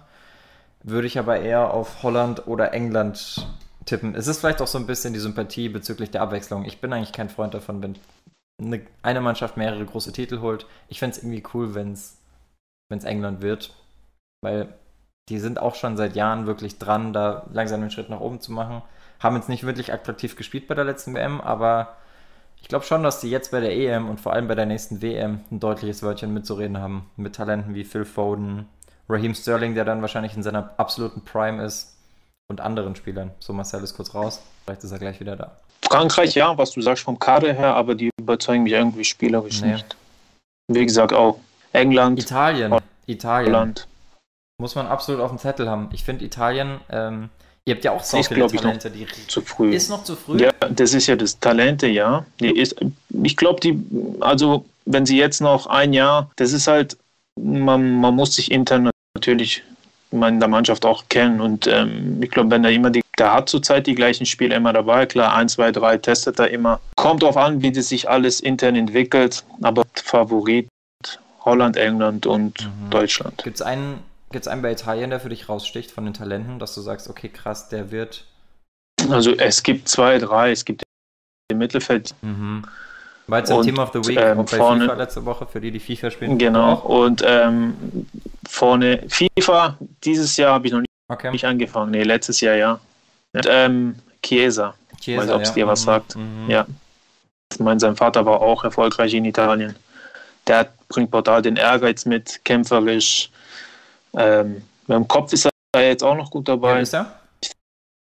würde ich aber eher auf Holland oder England tippen. Es ist vielleicht auch so ein bisschen die Sympathie bezüglich der Abwechslung. Ich bin eigentlich kein Freund davon, wenn eine, eine Mannschaft mehrere große Titel holt. Ich fände es irgendwie cool, wenn es England wird, weil die sind auch schon seit Jahren wirklich dran, da langsam einen Schritt nach oben zu machen haben jetzt nicht wirklich attraktiv gespielt bei der letzten WM, aber ich glaube schon, dass die jetzt bei der EM und vor allem bei der nächsten WM ein deutliches Wörtchen mitzureden haben. Mit Talenten wie Phil Foden, Raheem Sterling, der dann wahrscheinlich in seiner absoluten Prime ist und anderen Spielern. So, Marcel ist kurz raus. Vielleicht ist er gleich wieder da. Frankreich, ja, was du sagst vom Kader her, aber die überzeugen mich irgendwie spielerisch nee. nicht. Wie gesagt, auch England. Italien. Italien. Holland. Muss man absolut auf dem Zettel haben. Ich finde Italien, ähm, ihr habt ja auch so viele Talente, die zu früh. Ist noch zu früh? Ja, das ist ja das Talente, ja. Die ist, ich glaube, die, also wenn sie jetzt noch ein Jahr, das ist halt, man, man muss sich intern natürlich in der Mannschaft auch kennen. Und ähm, ich glaube, wenn er immer die, der hat zurzeit die gleichen Spiele immer dabei. Klar, ein, zwei, drei testet er immer. Kommt darauf an, wie das sich alles intern entwickelt. Aber Favorit Holland, England und mhm. Deutschland. Gibt es einen, gibt's einen bei Italien, der für dich raussticht von den Talenten, dass du sagst, okay, krass, der wird. Also es gibt zwei, drei. Es gibt im Mittelfeld. Mhm. War jetzt ein Team of the Week ähm, bei vorne, FIFA letzte Woche, für die, die FIFA spielen. Genau, und ähm, vorne FIFA, dieses Jahr habe ich noch nicht, okay. nicht angefangen. Nee, letztes Jahr ja. Und, ähm, Chiesa. Chiesa weiß, ob es ja. dir was mhm. sagt. Mhm. Ja. Ich meine, sein Vater war auch erfolgreich in Italien. Der bringt brutal den Ehrgeiz mit, kämpferisch. Ähm, mit dem Kopf ist er jetzt auch noch gut dabei. Wer ist er?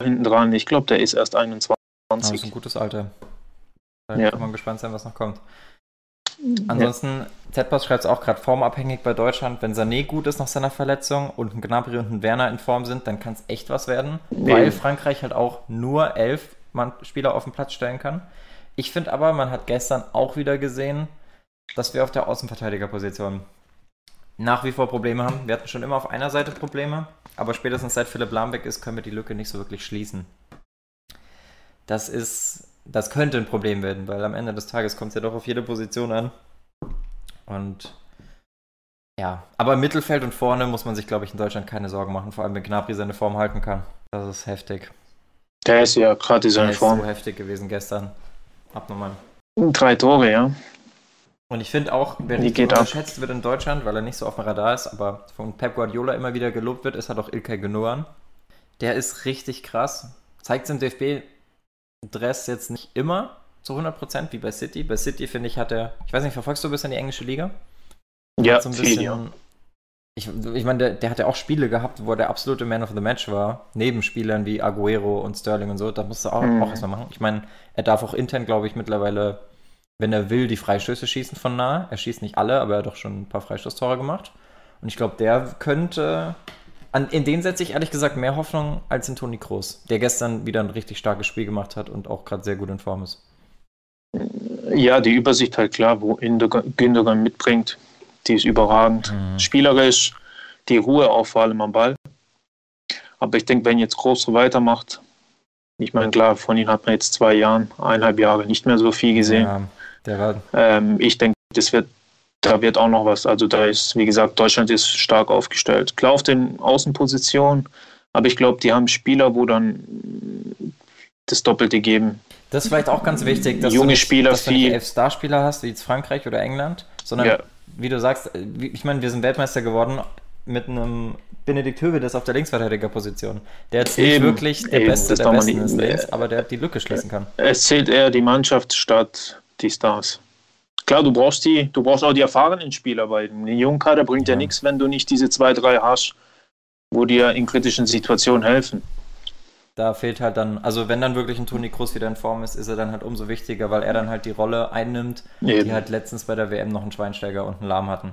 Hinten dran, ich glaube, der ist erst 21. Das ist ein gutes Alter. Da Ja. kann man gespannt sein, was noch kommt. Ansonsten, Z-Pass schreibt es auch gerade formabhängig bei Deutschland. Wenn Sané gut ist nach seiner Verletzung und ein Gnabry und ein Werner in Form sind, dann kann es echt was werden, Nee. weil Frankreich halt auch nur elf Mann Spieler auf den Platz stellen kann. Ich finde aber, man hat gestern auch wieder gesehen, dass wir auf der Außenverteidigerposition nach wie vor Probleme haben. Wir hatten schon immer auf einer Seite Probleme, aber spätestens seit Philipp Lahm weg ist, können wir die Lücke nicht so wirklich schließen. Das ist, das könnte ein Problem werden, weil am Ende des Tages kommt es ja doch auf jede Position an. Und ja, aber im Mittelfeld und vorne muss man sich, glaube ich, in Deutschland keine Sorgen machen, vor allem wenn Gnabry seine Form halten kann. Das ist heftig. Der ist ja gerade in Der seiner ist Form. so heftig gewesen gestern. Abnormal. Drei Tore, ja. Und ich finde auch, wer nicht ab. unterschätzt wird in Deutschland, weil er nicht so auf dem Radar ist, aber von Pep Guardiola immer wieder gelobt wird, ist halt auch Ilkay Gündogan. Der ist richtig krass. Zeigt es im DFB-Dress jetzt nicht immer zu 100% wie bei City. Bei City, finde ich, hat er, ich weiß nicht, verfolgst du ein bisschen die englische Liga? Ja, so ein viel, bisschen. ja. Ich, ich meine, der, der hat ja auch Spiele gehabt, wo er der absolute Man of the Match war, neben Spielern wie Aguero und Sterling und so. Da musst du auch, Mhm. auch erstmal machen. Ich meine, er darf auch intern, glaube ich, mittlerweile, wenn er will, die Freistöße schießen von nah. Er schießt nicht alle, aber er hat doch schon ein paar Freistoßtore gemacht. Und ich glaube, der könnte. An, in den setze ich ehrlich gesagt mehr Hoffnung als in Toni Kroos, der gestern wieder ein richtig starkes Spiel gemacht hat und auch gerade sehr gut in Form ist. Ja, die Übersicht halt klar, wo Gündogan mitbringt, die ist überragend. Mhm. Spielerisch, die Ruhe auch vor allem am Ball. Aber ich denke, wenn jetzt Groß so weitermacht, ich meine, klar, von ihm hat man jetzt zwei Jahren, eineinhalb Jahre nicht mehr so viel gesehen. Ja, Ähm, ich denke, das wird, da wird auch noch was. Also da ist, wie gesagt, Deutschland ist stark aufgestellt. Klar auf den Außenpositionen, aber ich glaube, die haben Spieler, wo dann das Doppelte geben. Das ist vielleicht auch ganz wichtig, dass Junge du nicht, Spieler, dass du nicht elf Starspieler hast, wie jetzt Frankreich oder England, sondern Ja. wie du sagst, äh, ich meine, wir sind Weltmeister geworden mit einem Benedikt Höwedes auf der Linksverteidigerposition, der jetzt nicht Eben, wirklich der eben, Beste der Besten nicht- ist links, aber der die Lücke schließen kann. Es zählt eher die Mannschaft statt die Stars. Klar, du brauchst die, du brauchst auch die erfahrenen Spieler, weil ein Jungkader bringt ja, Ja. nichts, wenn du nicht diese zwei, drei hast, wo dir in kritischen Situationen helfen. Da fehlt halt dann, also wenn dann wirklich ein Toni Kroos wieder in Form ist, ist er dann halt umso wichtiger, weil er dann halt die Rolle einnimmt, Eben. die halt letztens bei der WM noch einen Schweinsteiger und einen Lahm hatten.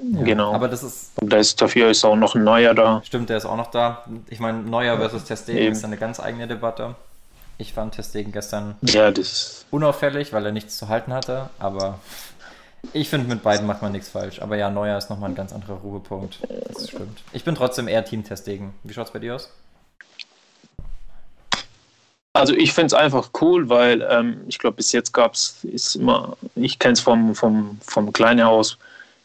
Ja, Genau. Aber das ist, Und da ist, dafür ist auch noch ein neuer da. Stimmt, der ist auch noch da. Ich meine, Neuer versus Testegen ist eine ganz eigene Debatte. Ich fand Testegen gestern Ja, das unauffällig, weil er nichts zu halten hatte, aber ich finde, mit beiden macht man nichts falsch. Aber ja, Neuer ist nochmal ein ganz anderer Ruhepunkt. Das stimmt. Ich bin trotzdem eher Team Testegen. Wie schaut's bei dir aus? Also ich finde es einfach cool, weil ähm, ich glaube, bis jetzt gab es, ist immer, ich kenne es vom, vom, vom Kleinen aus,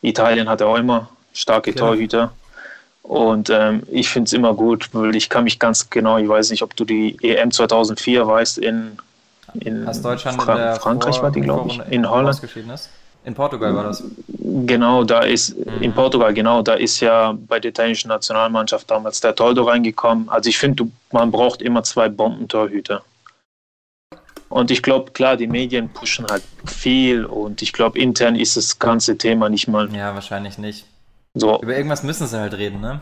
Italien hat ja auch immer starke Genau. Torhüter. Und ähm, ich finde es immer gut, weil ich kann mich ganz genau, ich weiß nicht, ob du die EM 2004 weißt, in, in Fra in Frankreich Vor- war die, glaube ich, in Holland. In Portugal war das. Genau, da ist in Mhm. Portugal, genau, da ist ja bei der italienischen Nationalmannschaft damals der Toldo reingekommen. Also ich finde, man braucht immer zwei Bombentorhüter. Und ich glaube, klar, die Medien pushen halt viel und ich glaube, intern ist das ganze Thema nicht mal Ja, wahrscheinlich nicht. So. Über irgendwas müssen sie halt reden, ne?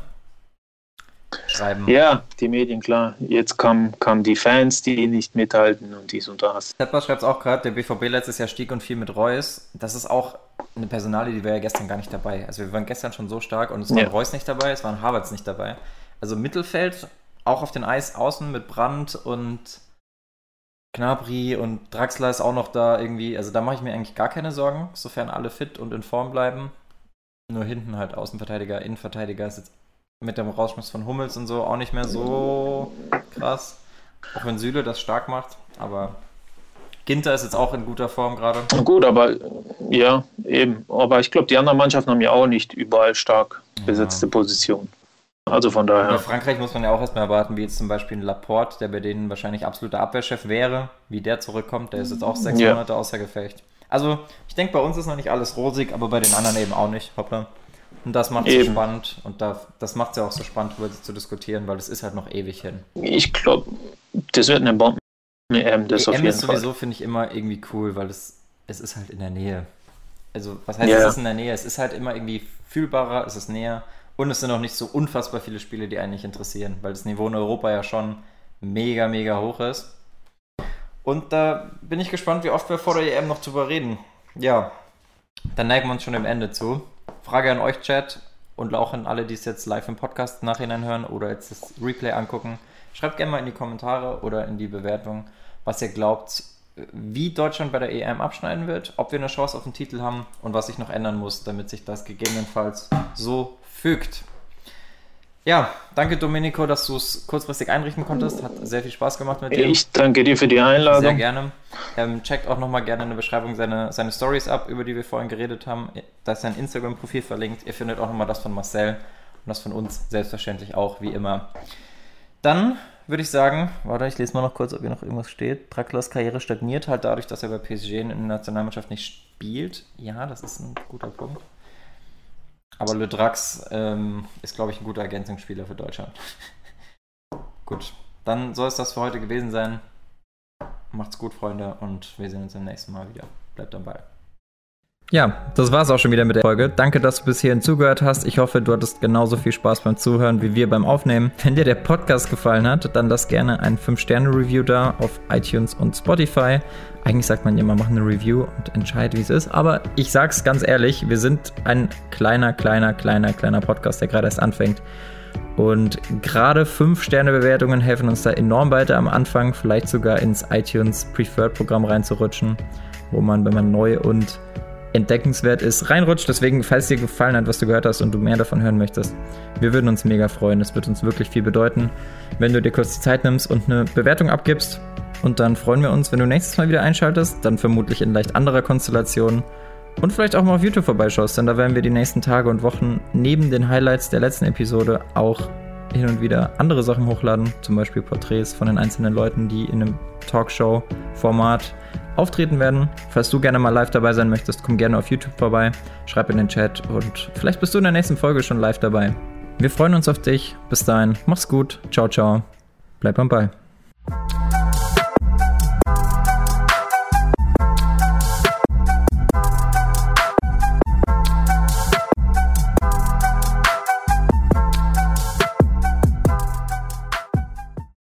Schreiben. Ja, die Medien, klar. Jetzt kamen kamen die Fans, die nicht mithalten und dies und das. Tepper schreibt es auch gerade, der BVB letztes Jahr stieg und fiel mit Reus. Das ist auch eine Personale, die war ja gestern gar nicht dabei. Also wir waren gestern schon so stark und es war ja. Reus nicht dabei, es waren Harvards nicht dabei. Also Mittelfeld, auch auf den Eis außen mit Brandt und Knabri und Draxler ist auch noch da irgendwie. Also da mache ich mir eigentlich gar keine Sorgen, sofern alle fit und in Form bleiben. Nur hinten halt Außenverteidiger, Innenverteidiger ist jetzt mit dem Rausschmiss von Hummels und so auch nicht mehr so krass. Auch wenn Süle das stark macht, aber Ginter ist jetzt auch in guter Form gerade. Gut, aber ja, eben. Aber ich glaube, die anderen Mannschaften haben ja auch nicht überall stark besetzte ja. Positionen. Also von daher. Bei Frankreich muss man ja auch erstmal erwarten, wie jetzt zum Beispiel ein Laporte, der bei denen wahrscheinlich absoluter Abwehrchef wäre, wie der zurückkommt. Der ist jetzt auch sechs ja. Monate außer Gefecht. Also, ich denke, bei uns ist noch nicht alles rosig, aber bei den anderen eben auch nicht. Hoppla. Und das macht es so spannend und da, das macht es ja auch so spannend, über sie zu diskutieren, weil es ist halt noch ewig hin. Ich glaube, das wird eine Bombe. Eine EM, das EM auf jeden ist sowieso, finde ich, immer irgendwie cool, weil es, es ist halt in der Nähe. Also, was heißt, yeah. es ist in der Nähe? Es ist halt immer irgendwie fühlbarer, es ist näher und es sind auch nicht so unfassbar viele Spiele, die einen nicht interessieren, weil das Niveau in Europa ja schon mega, mega hoch ist. Und da bin ich gespannt, wie oft wir vor der EM noch drüber reden. Ja, dann neigen wir uns schon dem Ende zu. Frage an euch, Chat, und auch an alle, die es jetzt live im Podcast nachhinein hören oder jetzt das Replay angucken. Schreibt gerne mal in die Kommentare oder in die Bewertung, was ihr glaubt, wie Deutschland bei der EM abschneiden wird, ob wir eine Chance auf den Titel haben und was sich noch ändern muss, damit sich das gegebenenfalls so fügt. Ja, danke Domenico, dass du es kurzfristig einrichten konntest. Hat sehr viel Spaß gemacht mit dir. Ich danke dir für die Einladung. Sehr gerne. Ähm, checkt auch nochmal gerne in der Beschreibung seine, seine Stories ab, über die wir vorhin geredet haben. Da ist sein Instagram-Profil verlinkt. Ihr findet auch nochmal das von Marcel und das von uns selbstverständlich auch, wie immer. Dann würde ich sagen, warte, ich lese mal noch kurz, ob hier noch irgendwas steht. Draculas Karriere stagniert halt dadurch, dass er bei PSG in der Nationalmannschaft nicht spielt. Ja, das ist ein guter Punkt. Aber Le Drax ähm, ist, glaube ich, ein guter Ergänzungsspieler für Deutschland. gut, dann soll es das für heute gewesen sein. Macht's gut, Freunde, und wir sehen uns im nächsten Mal wieder. Bleibt dabei. Ja, das war's auch schon wieder mit der Folge. Danke, dass du bis hierhin zugehört hast. Ich hoffe, du hattest genauso viel Spaß beim Zuhören wie wir beim Aufnehmen. Wenn dir der Podcast gefallen hat, dann lass gerne ein 5-Sterne-Review da auf iTunes und Spotify. Eigentlich sagt man immer, mach eine Review und entscheide, wie es ist. Aber ich sag's ganz ehrlich, wir sind ein kleiner, kleiner, kleiner, kleiner Podcast, der gerade erst anfängt. Und gerade 5-Sterne-Bewertungen helfen uns da enorm weiter am Anfang, vielleicht sogar ins iTunes Preferred-Programm reinzurutschen, wo man, wenn man neu und entdeckenswert ist, reinrutscht. Deswegen, falls dir gefallen hat, was du gehört hast und du mehr davon hören möchtest, wir würden uns mega freuen. Es wird uns wirklich viel bedeuten, wenn du dir kurz die Zeit nimmst und eine Bewertung abgibst. Und dann freuen wir uns, wenn du nächstes Mal wieder einschaltest, dann vermutlich in leicht anderer Konstellation. Und vielleicht auch mal auf YouTube vorbeischaust, denn da werden wir die nächsten Tage und Wochen neben den Highlights der letzten Episode auch hin und wieder andere Sachen hochladen, zum Beispiel Porträts von den einzelnen Leuten, die in einem Talkshow-Format auftreten werden. Falls du gerne mal live dabei sein möchtest, komm gerne auf YouTube vorbei, schreib in den Chat und vielleicht bist du in der nächsten Folge schon live dabei. Wir freuen uns auf dich. Bis dahin, mach's gut. Ciao, ciao. Bleib am Ball.